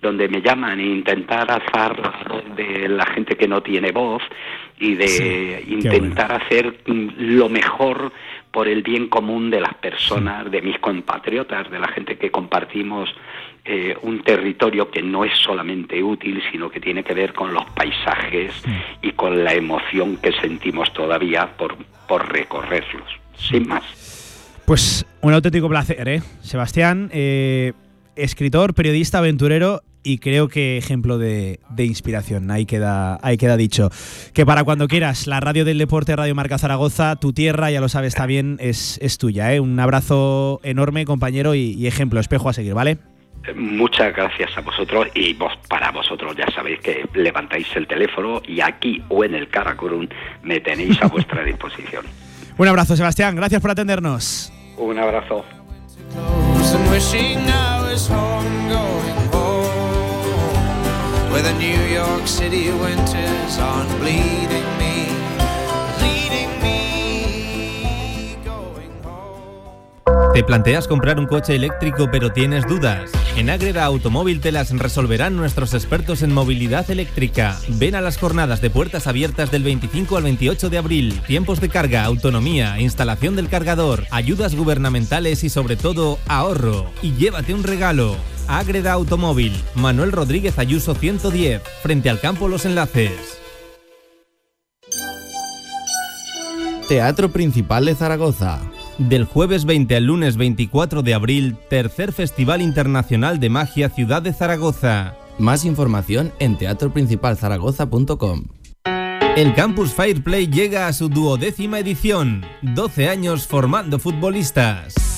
donde me llaman e intentar alzar de la gente que no tiene voz y de sí, intentar bueno. hacer lo mejor por el bien común de las personas, de mis compatriotas, de la gente que compartimos eh, un territorio que no es solamente útil, sino que tiene que ver con los paisajes y con la emoción que sentimos todavía por, por recorrerlos. Sin más. Pues un auténtico placer, ¿eh? Sebastián, eh, escritor, periodista, aventurero y creo que ejemplo de, de, inspiración. Ahí queda, ahí queda dicho. Que para cuando quieras, la radio del deporte, Radio Marca Zaragoza, tu tierra, ya lo sabes, está bien, es, es tuya. ¿eh? Un abrazo enorme, compañero, y, y, ejemplo, espejo a seguir, ¿vale? Muchas gracias a vosotros y vos, para vosotros ya sabéis que levantáis el teléfono y aquí o en el Karakorum me tenéis a vuestra (laughs) disposición. Un abrazo, Sebastián. Gracias por atendernos. Un abrazo. Where the New York City winters aren't bleeding me going home. ¿Te planteas comprar un coche eléctrico pero tienes dudas? En Ágreda Automóvil te las resolverán nuestros expertos en movilidad eléctrica. Ven a las jornadas de puertas abiertas del 25 al 28 de abril. Tiempos de carga, autonomía, instalación del cargador, ayudas gubernamentales y sobre todo ahorro. Y llévate un regalo. Ágreda Automóvil, Manuel Rodríguez Ayuso 110, frente al campo Los Enlaces. Teatro Principal de Zaragoza. Del jueves 20 al lunes 24 de abril, tercer Festival Internacional de Magia Ciudad de Zaragoza. Más información en teatroprincipalzaragoza.com. El Campus Fireplay llega a su duodécima edición, 12 años formando futbolistas.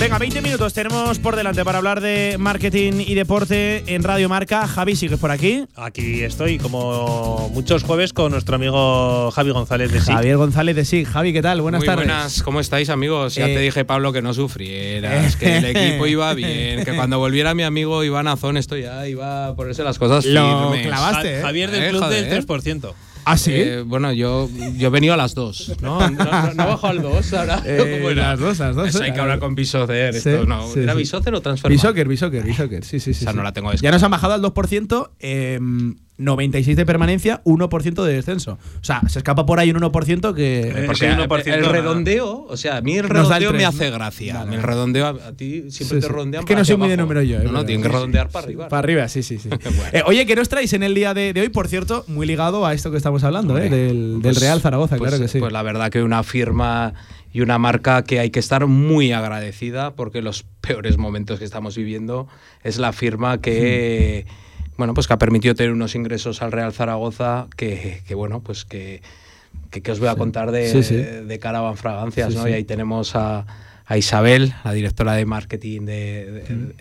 Venga, 20 minutos tenemos por delante para hablar de marketing y deporte en Radio Marca. Javi, ¿sigues por aquí? Aquí estoy, como muchos jueves, con nuestro amigo Javi González de SIG. Javier González de SIG. Javi, ¿qué tal? Buenas Muy tardes. buenas, ¿cómo estáis amigos? Ya Eh, te dije, Pablo, que no sufrieras, que el equipo iba (laughs) bien, que cuando volviera mi amigo Iván Azón esto ya iba a ponerse las cosas Lo firmes. clavaste, ¿eh? Javier del Eh, club joder. del 3%. ¿Ah, sí? Eh, bueno, yo, yo he venido a las dos, ¿no? No, no, no he bajado al dos ahora. (laughs) Eh, ¿Cómo era? las dos, las dos, Eso hay eh. que hablar con Bisocer. Sí, esto, no. sí, ¿Era. Bisocer o Transfer? Bishoker, Bishoker, Bishoker. Sí, sí, sí. Esa sí. no la tengo Ya nos han bajado al 2%, eh, 96 de permanencia, 1% de descenso. O sea, se escapa por ahí un 1% que. Porque el redondeo, o sea, a mí el redondeo me hace gracia. El redondeo a, a ti siempre Sí, te rondean Es que no soy muy de número yo, eh, No, no, tienen que sí. redondear para arriba. Para arriba, sí, sí, sí. (laughs) Eh, oye, ¿qué nos traéis en el día de, de hoy? Por cierto, muy ligado a esto que estamos hablando, eh, del, del Pues- Real Zaragoza, pues- claro que sí. Pues la verdad que una firma y una marca que hay que estar muy agradecida porque los peores momentos que estamos viviendo es la firma que bueno pues que ha permitido tener unos ingresos al Real Zaragoza que, que, bueno pues que, que, que os voy a contar de, Sí, sí. de Caravan Fragancias Sí, ¿no? sí. y ahí tenemos a a Isabel, la directora de marketing de-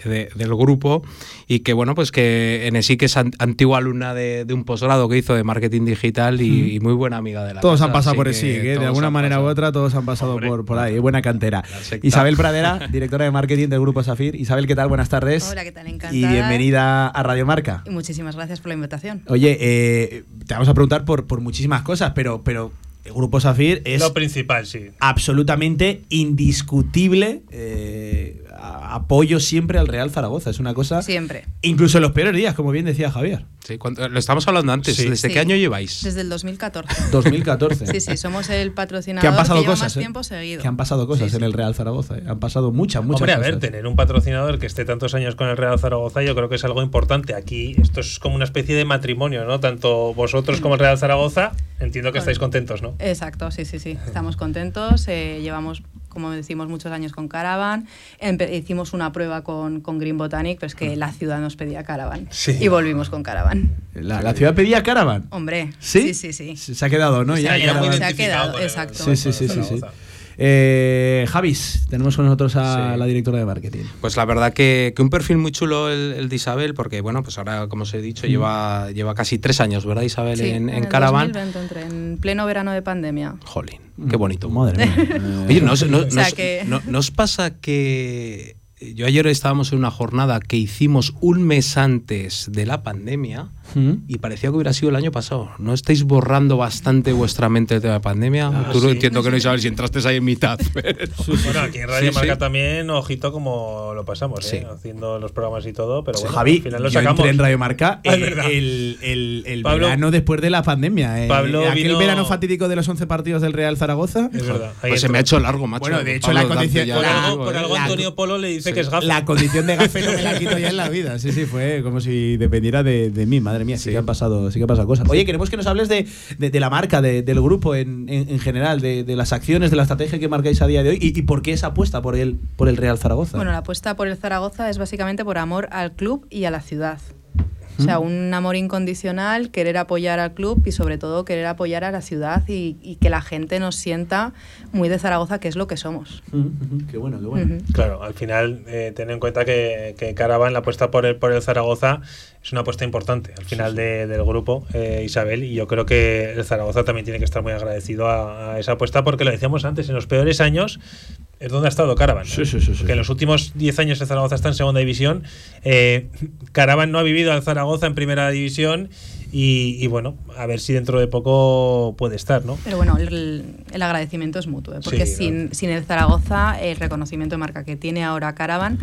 de- de- del grupo, y que bueno, pues que en sí que es an- antigua alumna de, de un posgrado que hizo de marketing digital y, y muy buena amiga de la Todos casa, han pasado por que ESIC, ¿eh? de alguna manera u otra, todos han pasado por, por ahí. Buena cantera. Isabel Pradera, (laughs) directora de marketing del Grupo Safir. Isabel, ¿qué tal? Buenas tardes. Hola, ¿qué tal? Encantada. Y bienvenida a Radio Marca. Y muchísimas gracias por la invitación. Oye, eh, te vamos a preguntar por, por muchísimas cosas, pero, pero el Grupo Safir es Lo principal, sí. absolutamente indiscutible eh, a- apoyo siempre al Real Zaragoza. Es una cosa. Siempre. Incluso en los peores días, como bien decía Javier. Sí, cuando- lo estamos hablando antes. Sí. ¿Desde Sí. qué año lleváis? Desde el 2014. 2014. (laughs) Sí, sí, somos el patrocinador Que han pasado que lleva cosas. más eh. tiempo seguido. Que han pasado cosas en el Real Zaragoza. eh. Han pasado muchas, muchas Hombre, a cosas. ver, tener un patrocinador que esté tantos años con el Real Zaragoza, yo creo que es algo importante. Aquí esto es como una especie de matrimonio, ¿no? Tanto vosotros como el Real Zaragoza, entiendo que estáis contentos, ¿no? Exacto, sí, sí, sí. Estamos contentos. eh, llevamos, como decimos, muchos años con Caravan. Empe- hicimos una prueba con, con Green Botanic, pero es que la ciudad nos pedía Caravan. Sí. Y volvimos con Caravan. La, la ciudad pedía Caravan. Hombre, ¿Sí? sí, sí, sí. Se ha quedado, ¿no? Se Ya ha quedado, Caravan. se ha quedado, exacto. Sí, sí, sí, sí. sí. Eh, Javis, tenemos con nosotros a la directora de marketing. Pues la verdad que, que un perfil muy chulo el, el de Isabel, porque bueno, pues ahora, como os he dicho, Mm. lleva, lleva casi tres años, ¿verdad, Isabel? Sí, en, en el Caravan. 2020 entré, en pleno verano de pandemia. Jolín, qué bonito. Madre mía. (laughs) Oye, ¿no, no- O sea nos- que- (laughs) no- ¿no os pasa que yo ayer estábamos en una jornada que hicimos un mes antes de la pandemia y parecía que hubiera sido el año pasado? ¿No estáis borrando bastante vuestra mente de la pandemia? Tú lo entiendo que no, Isabel, si entraste ahí en mitad. (laughs) pero- Bueno, aquí en Radio Sí, Marca sí. también, ojito como lo pasamos, ¿eh? haciendo los programas y todo, pero bueno, Javi, al final lo yo sacamos. entré en Radio Marca (laughs) Ah, el, el, el- el Pablo- verano después de la pandemia. eh. Pablo Aquel vino- verano fatídico de los 11 partidos del Real Zaragoza. Es verdad. ahí Pues se me ha hecho largo, macho. Bueno, de hecho, Pablo, la condición. ya Por la- algo, por algo la- Antonio Polo le dice Sí. que es gafe. La condición de gafe no me la quito ya en la vida. Sí, sí, fue como si dependiera de, de mí. Madre mía, sí, que han pasado, sí que han pasado cosas. Oye, queremos que nos hables de, de- de la marca, de- del grupo en, en- en general, de, de las acciones, de la estrategia que marcáis a día de hoy y, y por qué esa apuesta por el, por el Real Zaragoza. Bueno, la apuesta por el Zaragoza es básicamente por amor al club y a la ciudad. O sea, un amor incondicional, querer apoyar al club y sobre todo querer apoyar a la ciudad y, y que la gente nos sienta muy de Zaragoza, que es lo que somos. Ujú, ujú, Qué bueno, qué bueno. Ujú. Claro, al final, eh, ten en cuenta que, que Caravan, la apuesta por el, por el Zaragoza, es una apuesta importante al final de- del grupo, eh, Isabel, y yo creo que el Zaragoza también tiene que estar muy agradecido a, a esa apuesta, porque lo decíamos antes, en los peores años es donde ha estado Caravan. Sí, sí, sí, sí. Porque en los últimos 10 años el Zaragoza está en segunda división, eh, Caravan no ha vivido al Zaragoza en primera división, y, y bueno, a ver si dentro de poco puede estar, ¿no? Pero bueno, el, el agradecimiento es mutuo, ¿eh? porque Sí, sin, sin el Zaragoza, el reconocimiento de marca que tiene ahora Caravan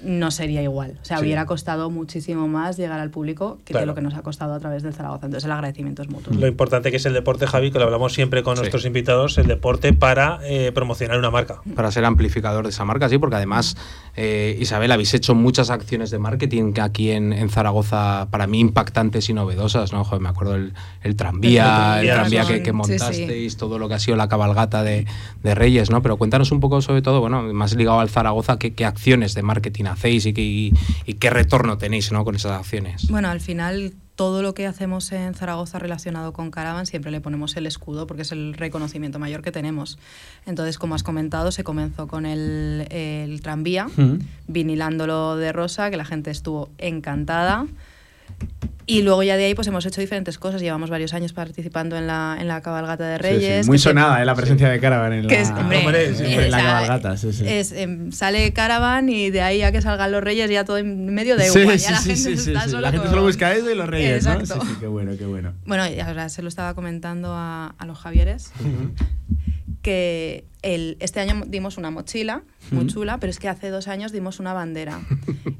no sería igual. O sea, Sí. hubiera costado muchísimo más llegar al público que lo que nos ha costado a través del Zaragoza. Entonces el agradecimiento es mutuo. Lo importante que es el deporte, Javi, que lo hablamos siempre con nuestros invitados, el deporte para eh, promocionar una marca. para ser amplificador de esa marca, sí, porque además, eh, Isabel, habéis hecho muchas acciones de marketing aquí en, en Zaragoza, para mí, impactantes y novedosas, ¿no? Joder, me acuerdo el, el tranvía, el El tranvía que, que sí, sí. montasteis, todo lo que ha sido la cabalgata de, de Reyes, ¿no? Pero cuéntanos un poco, sobre todo, bueno, más ligado al Zaragoza, qué, qué acciones de marketing hacéis y qué, y, y qué retorno tenéis, ¿no? Con esas acciones. Bueno, al final todo lo que hacemos en Zaragoza relacionado con Caravan siempre le ponemos el escudo porque es el reconocimiento mayor que tenemos. Entonces, como has comentado, se comenzó con el, el tranvía, vinilándolo de rosa, que la gente estuvo encantada. Y luego ya de ahí pues hemos hecho diferentes cosas. Llevamos varios años participando en la, en la cabalgata de Sí, sí, Reyes. Muy sonada, ¿eh? La presencia de Caravan en la, que es- hombre, en eh, la o sea, cabalgata. Sí, sí. es, em, sale Caravan y de ahí a que salgan los Reyes ya todo en medio de Sí, igual. sí, ya la sí, gente sí, sí, está sí. solo La gente con- solo busca eso y los reyes, ¿no? Exacto. Sí, sí, qué bueno, qué bueno. Bueno, y ahora se lo estaba comentando a, a los Javieres, que el, este año dimos una mochila muy Ujú. chula, pero es que hace dos años dimos una bandera.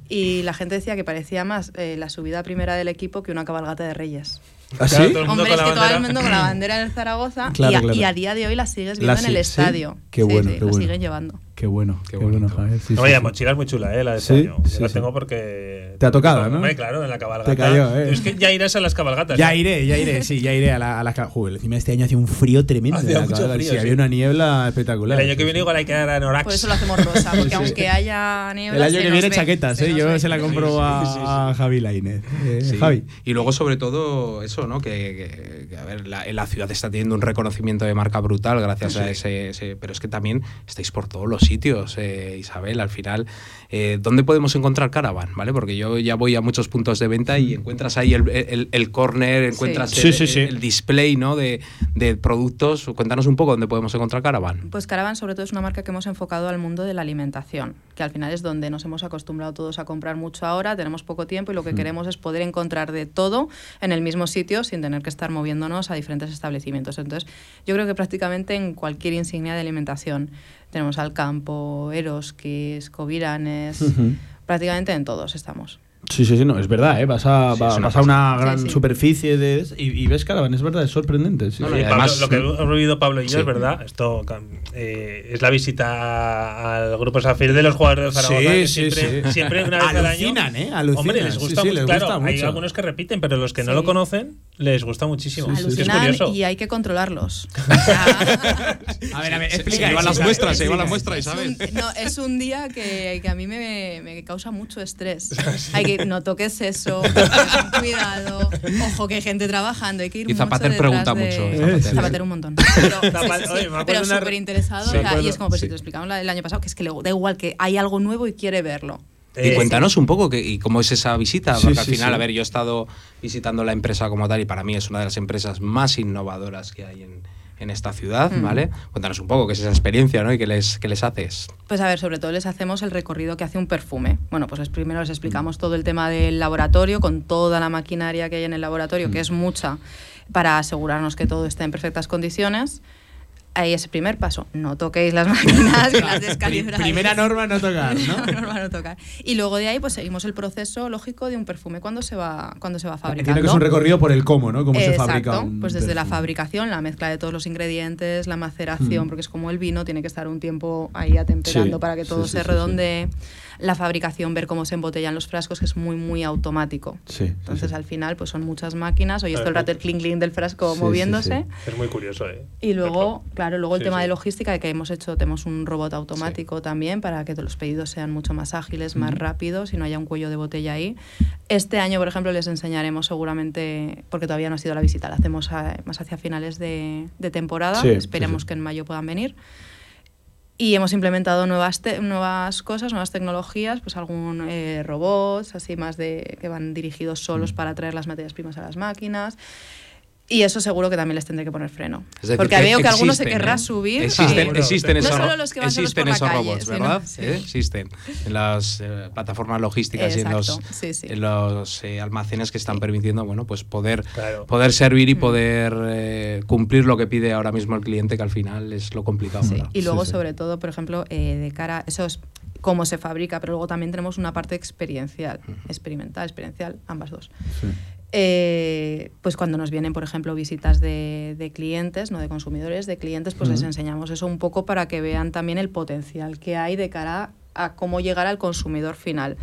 y la gente decía que parecía más eh, la subida primera del equipo que una cabalgata de Reyes. ¿Ah, sí? Claro, todo el mundo Hombre, es la que todo el mundo con la (clears throat) bandera en el Zaragoza Claro, y, a, claro. y a día de hoy la sigues La viendo en el ¿sí? estadio. Qué bueno, sí, qué la bueno. siguen llevando. Qué bueno, qué, bueno, Javier. Sí, No, sí, la sí. mochila es muy chula, ¿eh? La de Sí, este año. Yo la sí. tengo porque. Te ha tocado, ¿no? Hombre, claro, en la cabalgata. Te cayó, ¿eh? Es que ya irás a las cabalgatas. Ya iré, ya iré, sí, ya iré a la, a la ca- Joder, encima este año hacía un frío tremendo. Hacía en la mucho cabalgata, frío, sí, sí. había una niebla espectacular. El año que viene igual hay que dar a Norax. Por eso lo hacemos rosa, porque (laughs) Sí. aunque haya niebla. El año se que viene ve, chaquetas, se ¿eh? Yo ve. se la compro a, a Javi Lainez. Eh. Javi. Y luego, sobre todo, eso, ¿no? Que, a ver, la, la ciudad está teniendo un reconocimiento de marca brutal gracias a ese- Pero es que también estáis por todos los sitios, eh, Isabel. Al final, eh, ¿dónde podemos encontrar Caravan? ¿Vale? Porque yo ya voy a muchos puntos de venta y encuentras ahí el, el, el corner, encuentras Sí, el, sí, sí. el display, ¿no? De, de productos. Cuéntanos un poco dónde podemos encontrar Caravan. Pues Caravan sobre todo es una marca que hemos enfocado al mundo de la alimentación, que al final es donde nos hemos acostumbrado todos a comprar mucho ahora, tenemos poco tiempo y lo que Mm. queremos es poder encontrar de todo en el mismo sitio sin tener que estar moviéndonos a diferentes establecimientos. Entonces, yo creo que prácticamente en cualquier insignia de alimentación tenemos al campo, Prácticamente en todos estamos. Sí, sí, sí, no, es verdad, ¿eh? Vas a, Sí, va- es una vas a una pasada. gran Sí, sí. superficie de, y, y ves Caravan, es verdad, es sorprendente. y Pablo, además- lo que hemos vivido Pablo y yo Sí. es verdad. Esto eh, es la visita al grupo Safir de los jugadores de Zaragoza. Sí, que sí, siempre, sí. siempre una vez al año. Alucinan, ¿eh? Alucinan. Hombre, les gusta sí, mucho. les claro, hay algunos que repiten, pero los que no lo conocen les gusta muchísimo. Es que es Alucinan curioso. y hay que controlarlos. (laughs) A ver, a ver, Se- explica. se llevan las muestras, se llevan las muestras, Es Isabel. un, no, es un día que, que a mí me, me causa mucho estrés. (laughs) Hay que no toques eso, (laughs) cuidado. Ojo que hay gente trabajando, hay que ir Y mucho Zapater pregunta de- mucho. Zapater. un montón. Pero, sí, sí, sí, súper interesado. Sí, o sea, y es como, pues si te lo explicamos el año pasado, que es que le da igual que hay algo nuevo y quiere verlo. Y Eh, cuéntanos un poco que, y cómo es esa visita, Sí, porque al sí, final, sí. a ver, yo he estado visitando la empresa como tal y para mí es una de las empresas más innovadoras que hay en, en esta ciudad, Mm. ¿vale? Cuéntanos un poco qué es esa experiencia, ¿no? Y qué les, qué les haces. Pues a ver, sobre todo les hacemos el recorrido que hace un perfume. Bueno, pues primero les explicamos todo el tema del laboratorio, con toda la maquinaria que hay en el laboratorio, que es mucha, para asegurarnos que todo esté en perfectas condiciones. Ahí es el primer paso. No toquéis las (laughs) máquinas, que las descalibráis. Primera norma no tocar, ¿no? (laughs) Primera norma no tocar. Y luego de ahí pues seguimos el proceso lógico de un perfume cuando se va, cuando se va fabricando. Entiendo que es un recorrido por el cómo, ¿no? Cómo se fabrica un pues desde la fabricación, la mezcla de todos los ingredientes, la maceración, Mm. porque es como el vino, tiene que estar un tiempo ahí atemperando Sí, para que todo sí, se sí. redondee. La fabricación, ver cómo se embotellan los frascos, que es muy, muy automático. Sí, Entonces sí. al final pues son muchas máquinas, oyes todo el rato el clink clink del frasco moviéndose. sí. Es muy curioso, ¿eh? Y luego, claro, luego el Sí, tema sí. de logística que hemos hecho, tenemos un robot automático también para que los pedidos sean mucho más ágiles, más rápidos y no haya un cuello de botella ahí. Este año, por ejemplo, les enseñaremos seguramente, porque todavía no ha sido la visita, la hacemos a- más hacia finales de, de temporada, Sí, sí, esperemos sí. que en mayo puedan venir. Y hemos implementado nuevas, nuevas cosas, nuevas tecnologías, pues algún eh, robots, así más de que van dirigidos solos Mm. para traer las materias primas a las máquinas. Y eso seguro que también les tendré que poner freno. Es decir, Porque que veo que alguno se querrá ¿eh? subir. Existen, existen no esos, solo ro- los que van solos existen por la esos calle, robots, ¿verdad? sí. ¿Eh? Existen en las eh, plataformas logísticas y en los, Exacto, sí, sí. en los eh, almacenes que están permitiendo bueno, pues poder, Claro. poder servir y Mm. poder eh, cumplir lo que pide ahora mismo el cliente, que al final es lo complicado. Y luego, sobre todo, por ejemplo, eh, de cara, eso es cómo se fabrica, pero luego también tenemos una parte experiencial, experimental, experiencial, ambas dos. Eh, pues cuando nos vienen, por ejemplo, visitas de, de clientes, no de consumidores, de clientes, pues les enseñamos eso un poco para que vean también el potencial que hay de cara a cómo llegar al consumidor final.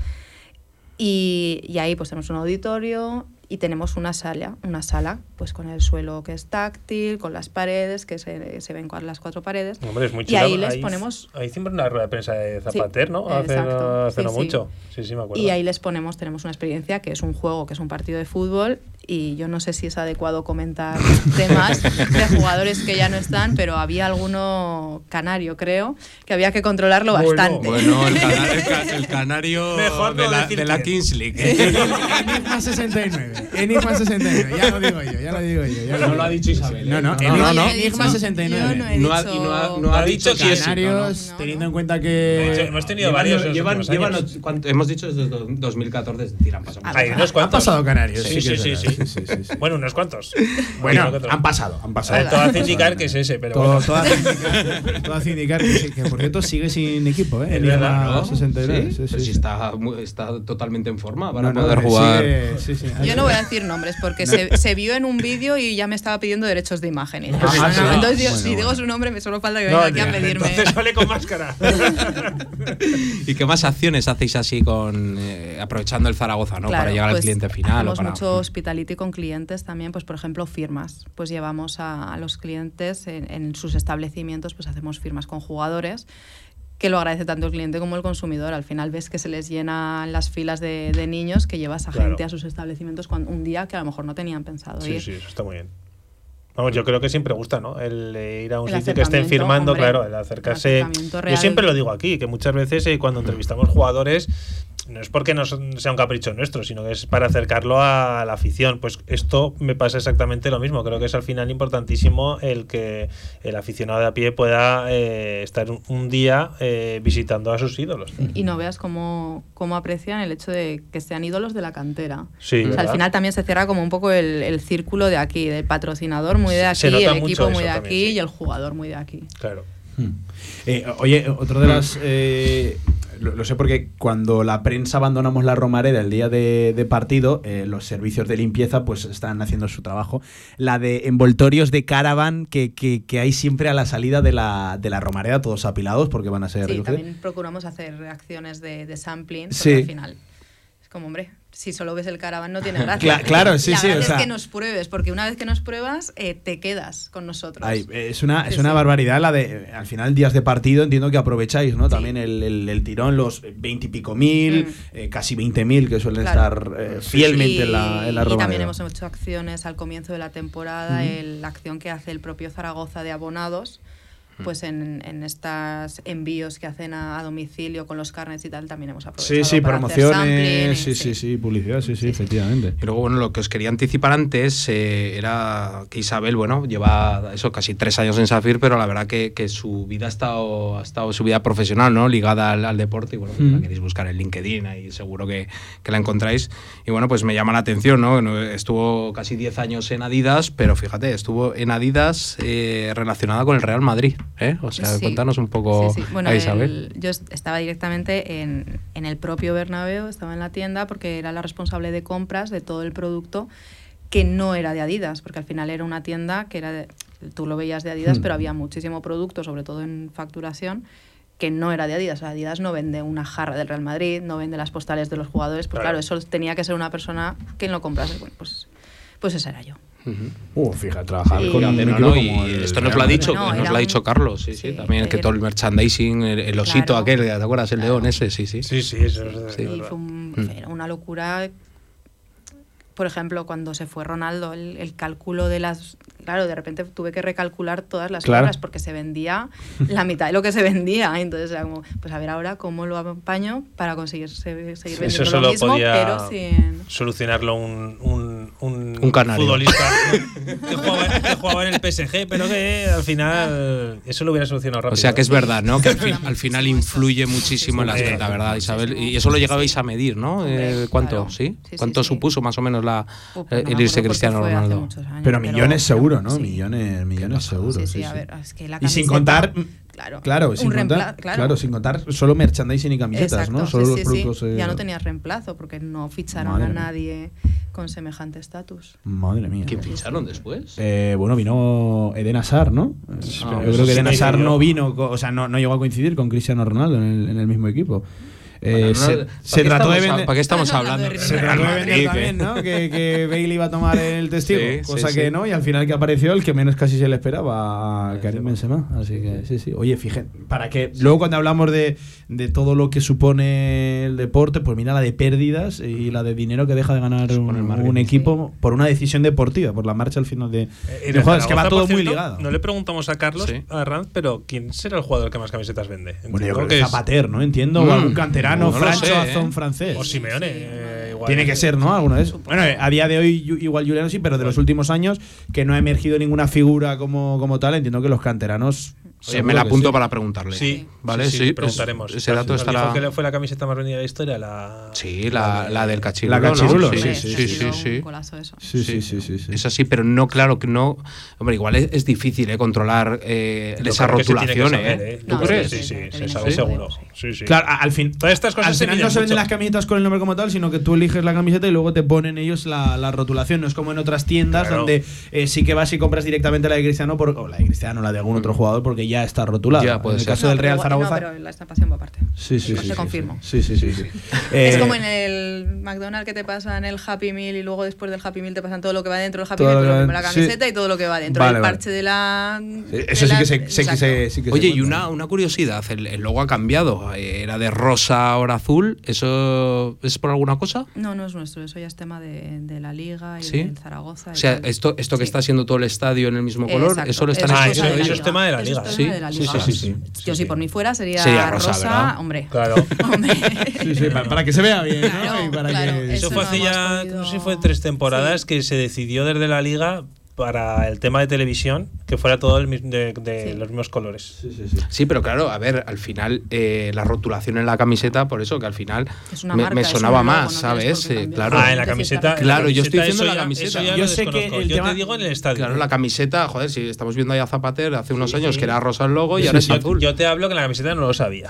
Y, y ahí pues tenemos un auditorio y tenemos una sala, una sala pues con el suelo que es táctil, con las paredes, que se, se ven con las cuatro paredes. Hombre, es muy y chulo. ahí les ponemos Ahí siempre una rueda de prensa de Zapater, ¿no? Hace, hace sí, no sí. mucho. Sí, sí, me acuerdo. Y ahí les ponemos, tenemos una experiencia que es un juego, que es un partido de fútbol, y yo no sé si es adecuado comentar (laughs) temas de jugadores que ya no están, pero había alguno canario, creo, que había que controlarlo bastante. Bueno, el, (laughs) cana- el ca- el canario Mejor no de, la, decir de la. Kings League. Enigma 69. Enigma 69. Ya lo digo yo, ya lo digo yo. ya No digo lo ha yo. dicho Isabel, ¿eh? No, no, No, Enigma, no, no. Enigma Yo 69. no he No ha- dicho- y no ha, no ha dicho. Canarios, teniendo en cuenta Hemos que. hemos tenido Llevan- varios hemos dicho desde do- 2014 tiran paso. Han cuantos. pasado Canarios. Sí, sí, sí. Sí. sí, sí, sí. Bueno, unos cuantos. Bueno, otro. han pasado, han pasado. Todo hace indicar que es ese, pero Todo, bueno. todo hace indicar, (laughs) todo hace indicar que, sí, que, por cierto sigue sin equipo, ¿eh? Enigma verdad, ¿no? 69. Sí, Sí, sí, pero si sí. está, está totalmente en forma para No, no, poder sigue- jugar. sí, sí. Yo no voy a decir nombres porque se, se vio en un vídeo y ya me estaba pidiendo derechos de imagen. Ah, "No, no, sí. no". Entonces, yo, Bueno, si digo bueno. su nombre, me solo falta que No, venga aquí a pedirme. Entonces sale con máscara. (laughs) ¿Y qué más acciones hacéis así con eh, aprovechando el Zaragoza, ¿no? Claro, para llegar al pues, cliente final? o Hacemos para- mucho hospitality con clientes también, pues por ejemplo firmas. Pues llevamos a, a los clientes en, en sus establecimientos, pues hacemos firmas con jugadores que lo agradece tanto el cliente como el consumidor. Al final ves que se les llenan las filas de, de niños que llevas a Claro. gente a sus establecimientos cuando, un día que a lo mejor no tenían pensado Sí, ir. sí, eso está muy bien. Vamos, yo creo que siempre gusta, ¿no? El eh, ir a un El sitio que estén firmando, hombre, claro, el el acercarse. acercamiento Yo siempre lo digo aquí, que muchas veces eh, cuando entrevistamos jugadores, no es porque no sea un capricho nuestro, sino que es para acercarlo a la afición. Pues esto me pasa exactamente lo mismo. Creo que es al final importantísimo el que el aficionado de a pie pueda eh, estar un, día eh, visitando a sus ídolos. Y no veas cómo, cómo aprecian el hecho de que sean ídolos de la cantera. Sí, O sea, al final también se cierra como un poco el, el círculo de aquí, del patrocinador muy de Se aquí, nota el equipo muy de también, aquí sí. y el jugador muy de aquí. Claro. Eh, oye, otro de las. eh, lo, lo sé porque cuando la prensa abandonamos la Romareda el día de, de partido, eh, los servicios de limpieza pues están haciendo su trabajo. La de envoltorios de caravan que, que- que hay siempre a la salida de la, de la Romareda, todos apilados porque van a ser Sí, también procuramos hacer reacciones de, de sampling, Sí. al final es como, hombre, si solo ves el caravan no tiene gracia. Cla- claro, sí, La sí, o es sea- que nos pruebes, porque una vez que nos pruebas, eh, te quedas con nosotros. Ay, es una, es Sí, una sí. barbaridad la de, al final, días de partido, entiendo que aprovecháis, ¿no? También el, el- el tirón, los veintipico mil, eh, casi veinte mil que suelen Mm. Claro. estar eh, fielmente en la, en la y también hemos hecho acciones al comienzo de la temporada, Ujú. el- la acción que hace el propio Zaragoza de abonados, pues en, en estos envíos que hacen a, a domicilio con los carnets y tal, también hemos aprovechado Sí, sí, para hacer promociones, y- sí, sí, sí, publicidad, sí, sí, efectivamente. Y luego, bueno, lo que os quería anticipar antes eh, era que Isabel, bueno, lleva eso casi tres años en Safir, pero la verdad que, que su vida ha estado, ha estado, su vida profesional, ¿no? Ligada al, al deporte. Y bueno, Mm. la queréis buscar en LinkedIn, ahí seguro que, que la encontráis. Y bueno, pues me llama la atención, ¿no? No, Estuvo casi 10 años en Adidas, pero fíjate, estuvo en Adidas eh, relacionada con el Real Madrid, ¿eh? O sea, Sí. cuéntanos un poco Sí, sí. Bueno, a Isabel. el- yo est- estaba directamente en, en el propio Bernabéu, estaba en la tienda porque era la responsable de compras de todo el producto que no era de Adidas, porque al final era una tienda que era de- tú lo veías de Adidas, Hmm. pero había muchísimo producto, sobre todo en facturación, que no era de Adidas. O sea, Adidas no vende una jarra del Real Madrid, no vende las postales de los jugadores, pues Claro. claro, eso tenía que ser una persona que lo comprase. Bueno, pues, pues esa era yo. Uh, fíjate, trabajar Sí. con un Fíjate, no, equipo no, como y el esto nos lo ha dicho, No, nos lo ha dicho Carlos, sí, sí, también que todo el merchandising, el, el osito Claro. aquel, ¿te acuerdas? El león ese, sí, sí. Sí, sí, eso es Y fue un- Mm. una locura. Por ejemplo, cuando se fue Ronaldo, el, el cálculo de las. Claro, de repente tuve que recalcular todas las Claro. compras porque se vendía la (laughs) mitad de lo que se vendía. Entonces era como, pues a ver ahora cómo lo apaño para conseguir se- seguir vendiendo Eso lo solo mismo, podía pero sin. solucionarlo un, un, un, Un canario. futbolista (laughs) que, jugaba, que jugaba en el PSG, pero que al final eso lo hubiera solucionado rápido. O sea que es verdad, ¿no? Que al, fin- (laughs) al final influye muchísimo en las Sí. ventas, ¿verdad, Isabel? Y eso lo llegabais a medir, ¿no? Eh, ¿Cuánto? ¿Sí? Sí, ¿Cuánto sí, sí. supuso más o menos la, Uh, pues eh, no me el irse Cristiano Ronaldo? años, Pero millones pero- seguro, ¿no? sí. Millones, millones seguro. Sí, sí, sí, a ver, es que la Y sin camiseta- contar, Claro, claro, un sin contar, claro. claro, sin contar solo merchandising y camisetas, Exacto, ¿no? Solo sí, los sí, sí. productos. eh, Ya no tenías reemplazo porque no ficharon Madre a mía. nadie con semejante estatus. Madre mía. ¿Quién ficharon después? Eh, bueno, vino Eden Hazard, ¿no? Ah, yo eso creo que Eden Hazard no vino, o sea, no, no llegó a coincidir con Cristiano Ronaldo en el, en el mismo equipo. Eh, Bueno, se no, ¿para se qué trató de vender. ¿Para qué estamos hablando? Se trató de vender también, ¿no? Que, que (laughs) Bale iba a tomar el testigo, Sí, cosa sí, que sí. no, y al final que apareció el que menos casi se le esperaba, a Karim Benzema. Así que sí, sí. Oye, fíjate, para que luego cuando hablamos de, de todo lo que supone el deporte, pues mira la de pérdidas y la de dinero que deja de ganar un, un equipo por una decisión deportiva, por la marcha al final de. Es que va todo muy ligado. No le preguntamos a Carlos, Sí. a Ranz, pero ¿quién será el jugador que más camisetas vende? Bueno, yo creo que es- Zapater, ¿no? Entiendo, o Mm. algún canterano, No Francho sé, Azón ¿eh? francés. O Simeone. eh, igual. Tiene que ser, ¿no? Alguno de esos. Bueno, eh, a día de hoy igual Juliano sí, pero de los últimos años que no ha emergido ninguna figura como, como tal, entiendo que los canteranos. Me la apunto sí. para preguntarle. Sí, vale, sí, sí, sí, le pues preguntaremos. ese dato estará. que fue la camiseta más vendida de la historia, la. Sí, la, la del cachirulo. La cachirulo, ¿no? sí, sí, sí, sí, sí, sí, sí. sí. Golazo eso. Sí, sí, sí. Es así, pero no, claro que no. Hombre, igual es, es difícil eh, controlar eh, Yo esa creo que se tiene que rotulación, saber, ¿eh? ¿eh? ¿Tú No, crees? sí, sí, se ¿Sí? sabe seguro. Sí, sí. Claro, al fin. Todas estas cosas al se final no se venden las camisetas con el nombre como tal, sino que tú eliges la camiseta y luego te ponen ellos la, la rotulación. No es como en otras tiendas donde eh, sí que vas y compras directamente la de Cristiano por- o la de Cristiano, la de algún otro jugador, porque ya está rotulada. Ya, puede en el ser. caso del Real pero- Zaragoza. No, pero la estampación va aparte. Sí, sí, sí. sí, confirmo. Sí, sí, sí. sí. (laughs) Es Eh, como en el McDonald's que te pasan el Happy Meal y luego después del Happy Meal te pasan todo lo que va dentro del Happy Todo Meal, lo que la sí. camiseta y todo lo que va dentro. Vale, el vale. parche de la. De Eso sí la- que se, sí que se Oye, y una, una curiosidad, el, el logo ha cambiado. Era de rosa, ahora azul. ¿Eso es por alguna cosa? No, no es nuestro, eso ya es tema de, de la Liga y ¿Sí? del Zaragoza. y O sea, esto, esto que está haciendo todo el estadio en el mismo color, Exacto. eso lo están Eso es cosa de la. Liga. Eso tema de la Sí, Liga. sí, sí, sí. Yo, si por mí fuera, sería, Sería rosa, hombre. Claro. (laughs) Sí, sí, para, para que se vea bien, ¿no? Y para que- Eso fue hace ya, no sé si fue tres temporadas que se decidió desde la liga para el tema de televisión que fuera todo el de, de los mismos colores. Sí, pero claro, a ver, al final eh, la rotulación en la camiseta, por eso que al final Es una me, marca, me es sonaba logo, más, no ¿sabes? Eh, claro. Ah, en la camiseta. Claro, yo estoy diciendo la ya- camiseta. Yo sé que el Yo tema- te digo en el estadio. Claro, la camiseta, joder, si estamos viendo ahí a Zapater hace unos años sí. que era rosa el logo y Sí, ahora es azul. Yo te hablo que en la camiseta no lo sabía.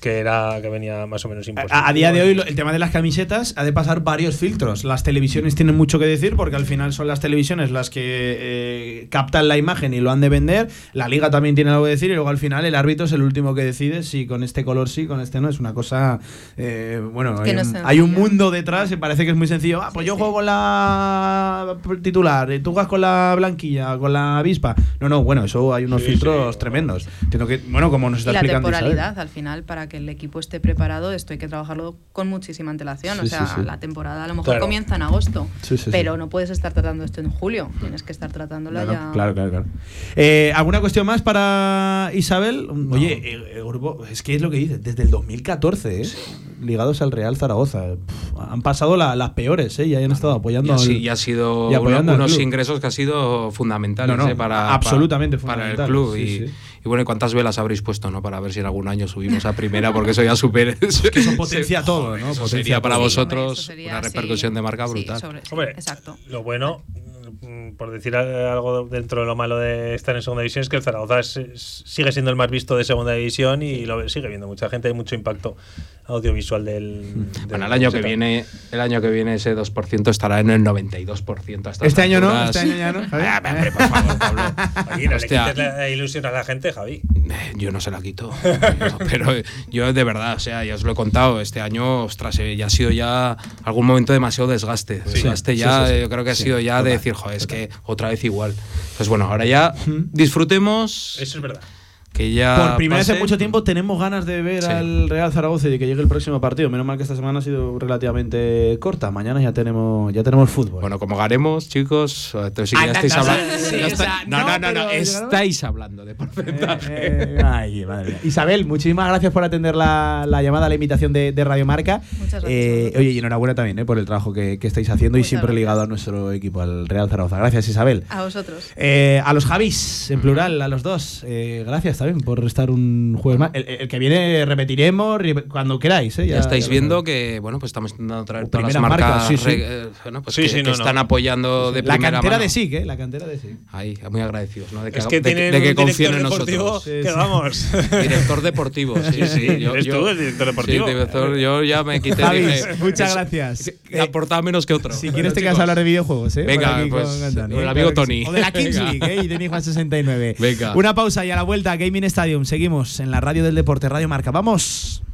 Que era que venía más o menos imposible. A, a día de hoy, el tema de las camisetas ha de pasar varios filtros. Las televisiones tienen mucho que decir porque al final son las televisiones las que eh, captan la imagen y lo han de vender. La liga también tiene algo que decir y luego al final el árbitro es el último que decide si con este color sí, con este no. Es una cosa. eh, bueno, hay, no un, sencillo. hay un mundo detrás y parece que es muy sencillo. Ah, pues yo juego con la titular, y tú juegas con la blanquilla, con la avispa. No, no, bueno, eso hay unos Sí, filtros tremendos. Entiendo que, bueno, como nos Y está la explicando Isabel. temporalidad, al final, para que el equipo esté preparado, esto hay que trabajarlo con muchísima antelación. Sí, o sea, sí, sí. la temporada a lo mejor Claro. comienza en agosto, Sí, sí, sí. pero no puedes estar tratando esto en julio. Tienes que estar tratándola No, no, ya. Claro, claro, claro. Eh, ¿Alguna cuestión más para Isabel? Oye, eh, eh, Urbo, es que es lo que dice, desde el 2014, ¿eh? ligados al Real Zaragoza. Pff, han pasado la- las peores, ¿eh? y han estado apoyando. Y, así- al- y ha sido y apoyando uno- unos ingresos que ha sido fundamentales No, no, eh, para, absolutamente para, para el club. sí, y, sí. y bueno, ¿y ¿cuántas velas habréis puesto no para ver si en algún año subimos a primera? Porque eso ya supera. (laughs) que eso (laughs) potencia todo, ¿no? Eso Potencia sería para vosotros sería una repercusión de marca Sí, brutal. sobre- sí, Hombre, exacto. lo bueno, por decir algo dentro de lo malo de estar en segunda división, es que el Zaragoza es- sigue siendo el más visto de segunda división y lo sigue viendo mucha gente, hay mucho impacto audiovisual del. del- Bueno, el año que viene, el año que viene ese 2% estará en el 92% a estas Este año no, alturas. este año ya no. Javi. Ah, hombre, por favor, Pablo. Oye, no le Hostia. quites la ilusión a la gente, Javi. Eh, Yo no se la quito. No, pero yo de verdad, o sea, ya os lo he contado, este año, ostras, eh, ya ha sido ya algún momento demasiado desgaste. Desgaste sí, ya, sí, sí. yo creo que ha sido ya de decir, joder, es que otra vez igual. Pues bueno, ahora ya disfrutemos. Eso es verdad. Que ya Por primera vez en mucho tiempo tenemos ganas de ver Sí. al Real Zaragoza y de que llegue el próximo partido. Menos mal que esta semana ha sido relativamente corta. Mañana ya tenemos ya tenemos fútbol. Bueno, como ganemos, chicos, entonces sí que ya estáis no, hablando. sí, ya o está- sea, no, no, no, estáis hablando de porcentaje. Eh, ay, madre mía. Isabel, muchísimas gracias por atender la, la llamada, la invitación de, de Radio Marca. Muchas gracias Eh, oye, y enhorabuena también eh, por el trabajo que, que estáis haciendo y siempre gracias. ligado a nuestro equipo, al Real Zaragoza. Gracias, Isabel. A vosotros. Eh, a los Javis, en plural, a los dos. eh, gracias también por estar un jueves más. El, el que viene repetiremos cuando queráis. eh, Ya, estáis lo viendo que bueno pues estamos intentando traer todas las marcas, marcas, sí, sí. eh, bueno, pues Sí, que, sí, que no, no. están apoyando de La primera cantera mano. de SIC, ¿eh? La cantera de SIC. Ahí, muy agradecidos, ¿no? De que, Es que de, tienen de que un confíen director en deportivo nosotros. que vamos. (laughs) Director deportivo, sí, Sí, Yo, eres yo- tú el director deportivo. sí, director, yo ya me quité. Javis, dije, (laughs) muchas es- gracias. que aportaba menos que otro. Si quieres te quedas a hablar de videojuegos, ¿eh? Venga, pues, el amigo que. Tony. O de la Kings. League, ¿eh? Y de mi Juan 69. Venga. Una pausa y a la vuelta, Stadium. Seguimos en la radio del deporte, Radio Marca. ¡Vamos!